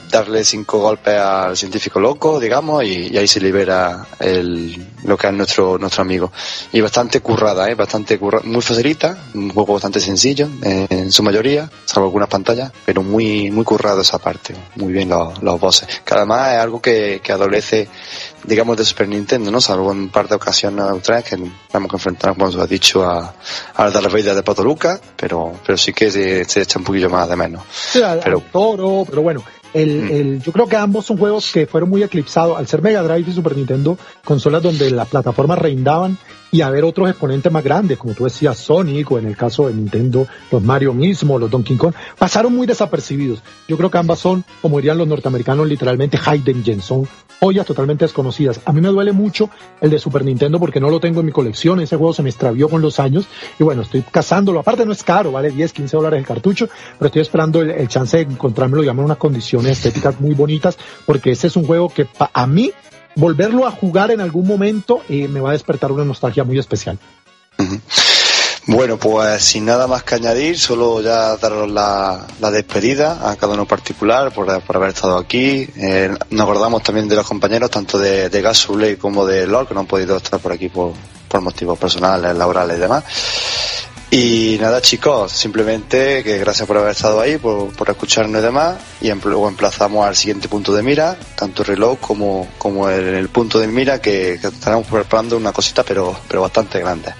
darle cinco golpes al científico loco, digamos, y, ahí se libera el, lo que es nuestro, nuestro amigo. Y bastante currada, ¿eh? bastante currada, muy facilita, un juego bastante sencillo eh, en su mayoría, salvo algunas pantallas, pero muy, muy currado esa parte, muy bien los, los bosses. Que además es algo que, que adolece digamos, de Super Nintendo, ¿no? Salvo en un par de ocasiones otras que vamos a enfrentar, como os he dicho, a, a la vida de Potoluca, pero, pero sí que se, se, echa un poquillo más de menos. pero, toro, pero bueno, el, mm. el, yo creo que ambos son juegos que fueron muy eclipsados al ser Mega Drive y Super Nintendo, consolas donde las plataformas reindaban y haber otros exponentes más grandes, como tú decías, Sonic o en el caso de Nintendo, los Mario mismo, los Donkey Kong, pasaron muy desapercibidos. Yo creo que ambas son, como dirían los norteamericanos, literalmente hidden gems, son joyas totalmente desconocidas. A mí me duele mucho el de Super Nintendo porque no lo tengo en mi colección, ese juego se me extravió con los años y bueno, estoy cazándolo. Aparte no es caro, vale 10, 15 dólares el cartucho, pero estoy esperando el, chance de encontrármelo, digamos, en unas condiciones estéticas muy bonitas porque ese es un juego que a mí volverlo a jugar en algún momento eh, me va a despertar una nostalgia muy especial. Bueno, pues sin nada más que añadir, solo ya daros la, despedida a cada uno particular por, haber estado aquí. Eh, nos acordamos también de los compañeros, tanto de, de como de LOL, que no han podido estar por aquí por, por motivos personales, laborales y demás. Y nada chicos, simplemente que gracias por haber estado ahí, por, por escucharnos y demás, y luego emplazamos al siguiente punto de mira, tanto el reloj como, como el, el punto de mira, que, que, estaremos preparando una cosita pero, pero bastante grande.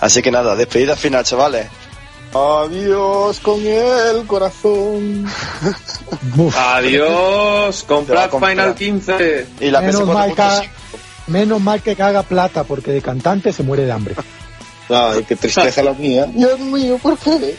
Así que nada, despedida final chavales. Adiós con el corazón. Adiós, comprad Final 15. Y la menos, mal que, menos mal que caga plata, porque de cantante se muere de hambre. Ay, qué tristeza la mía. Dios mío, ¿por qué?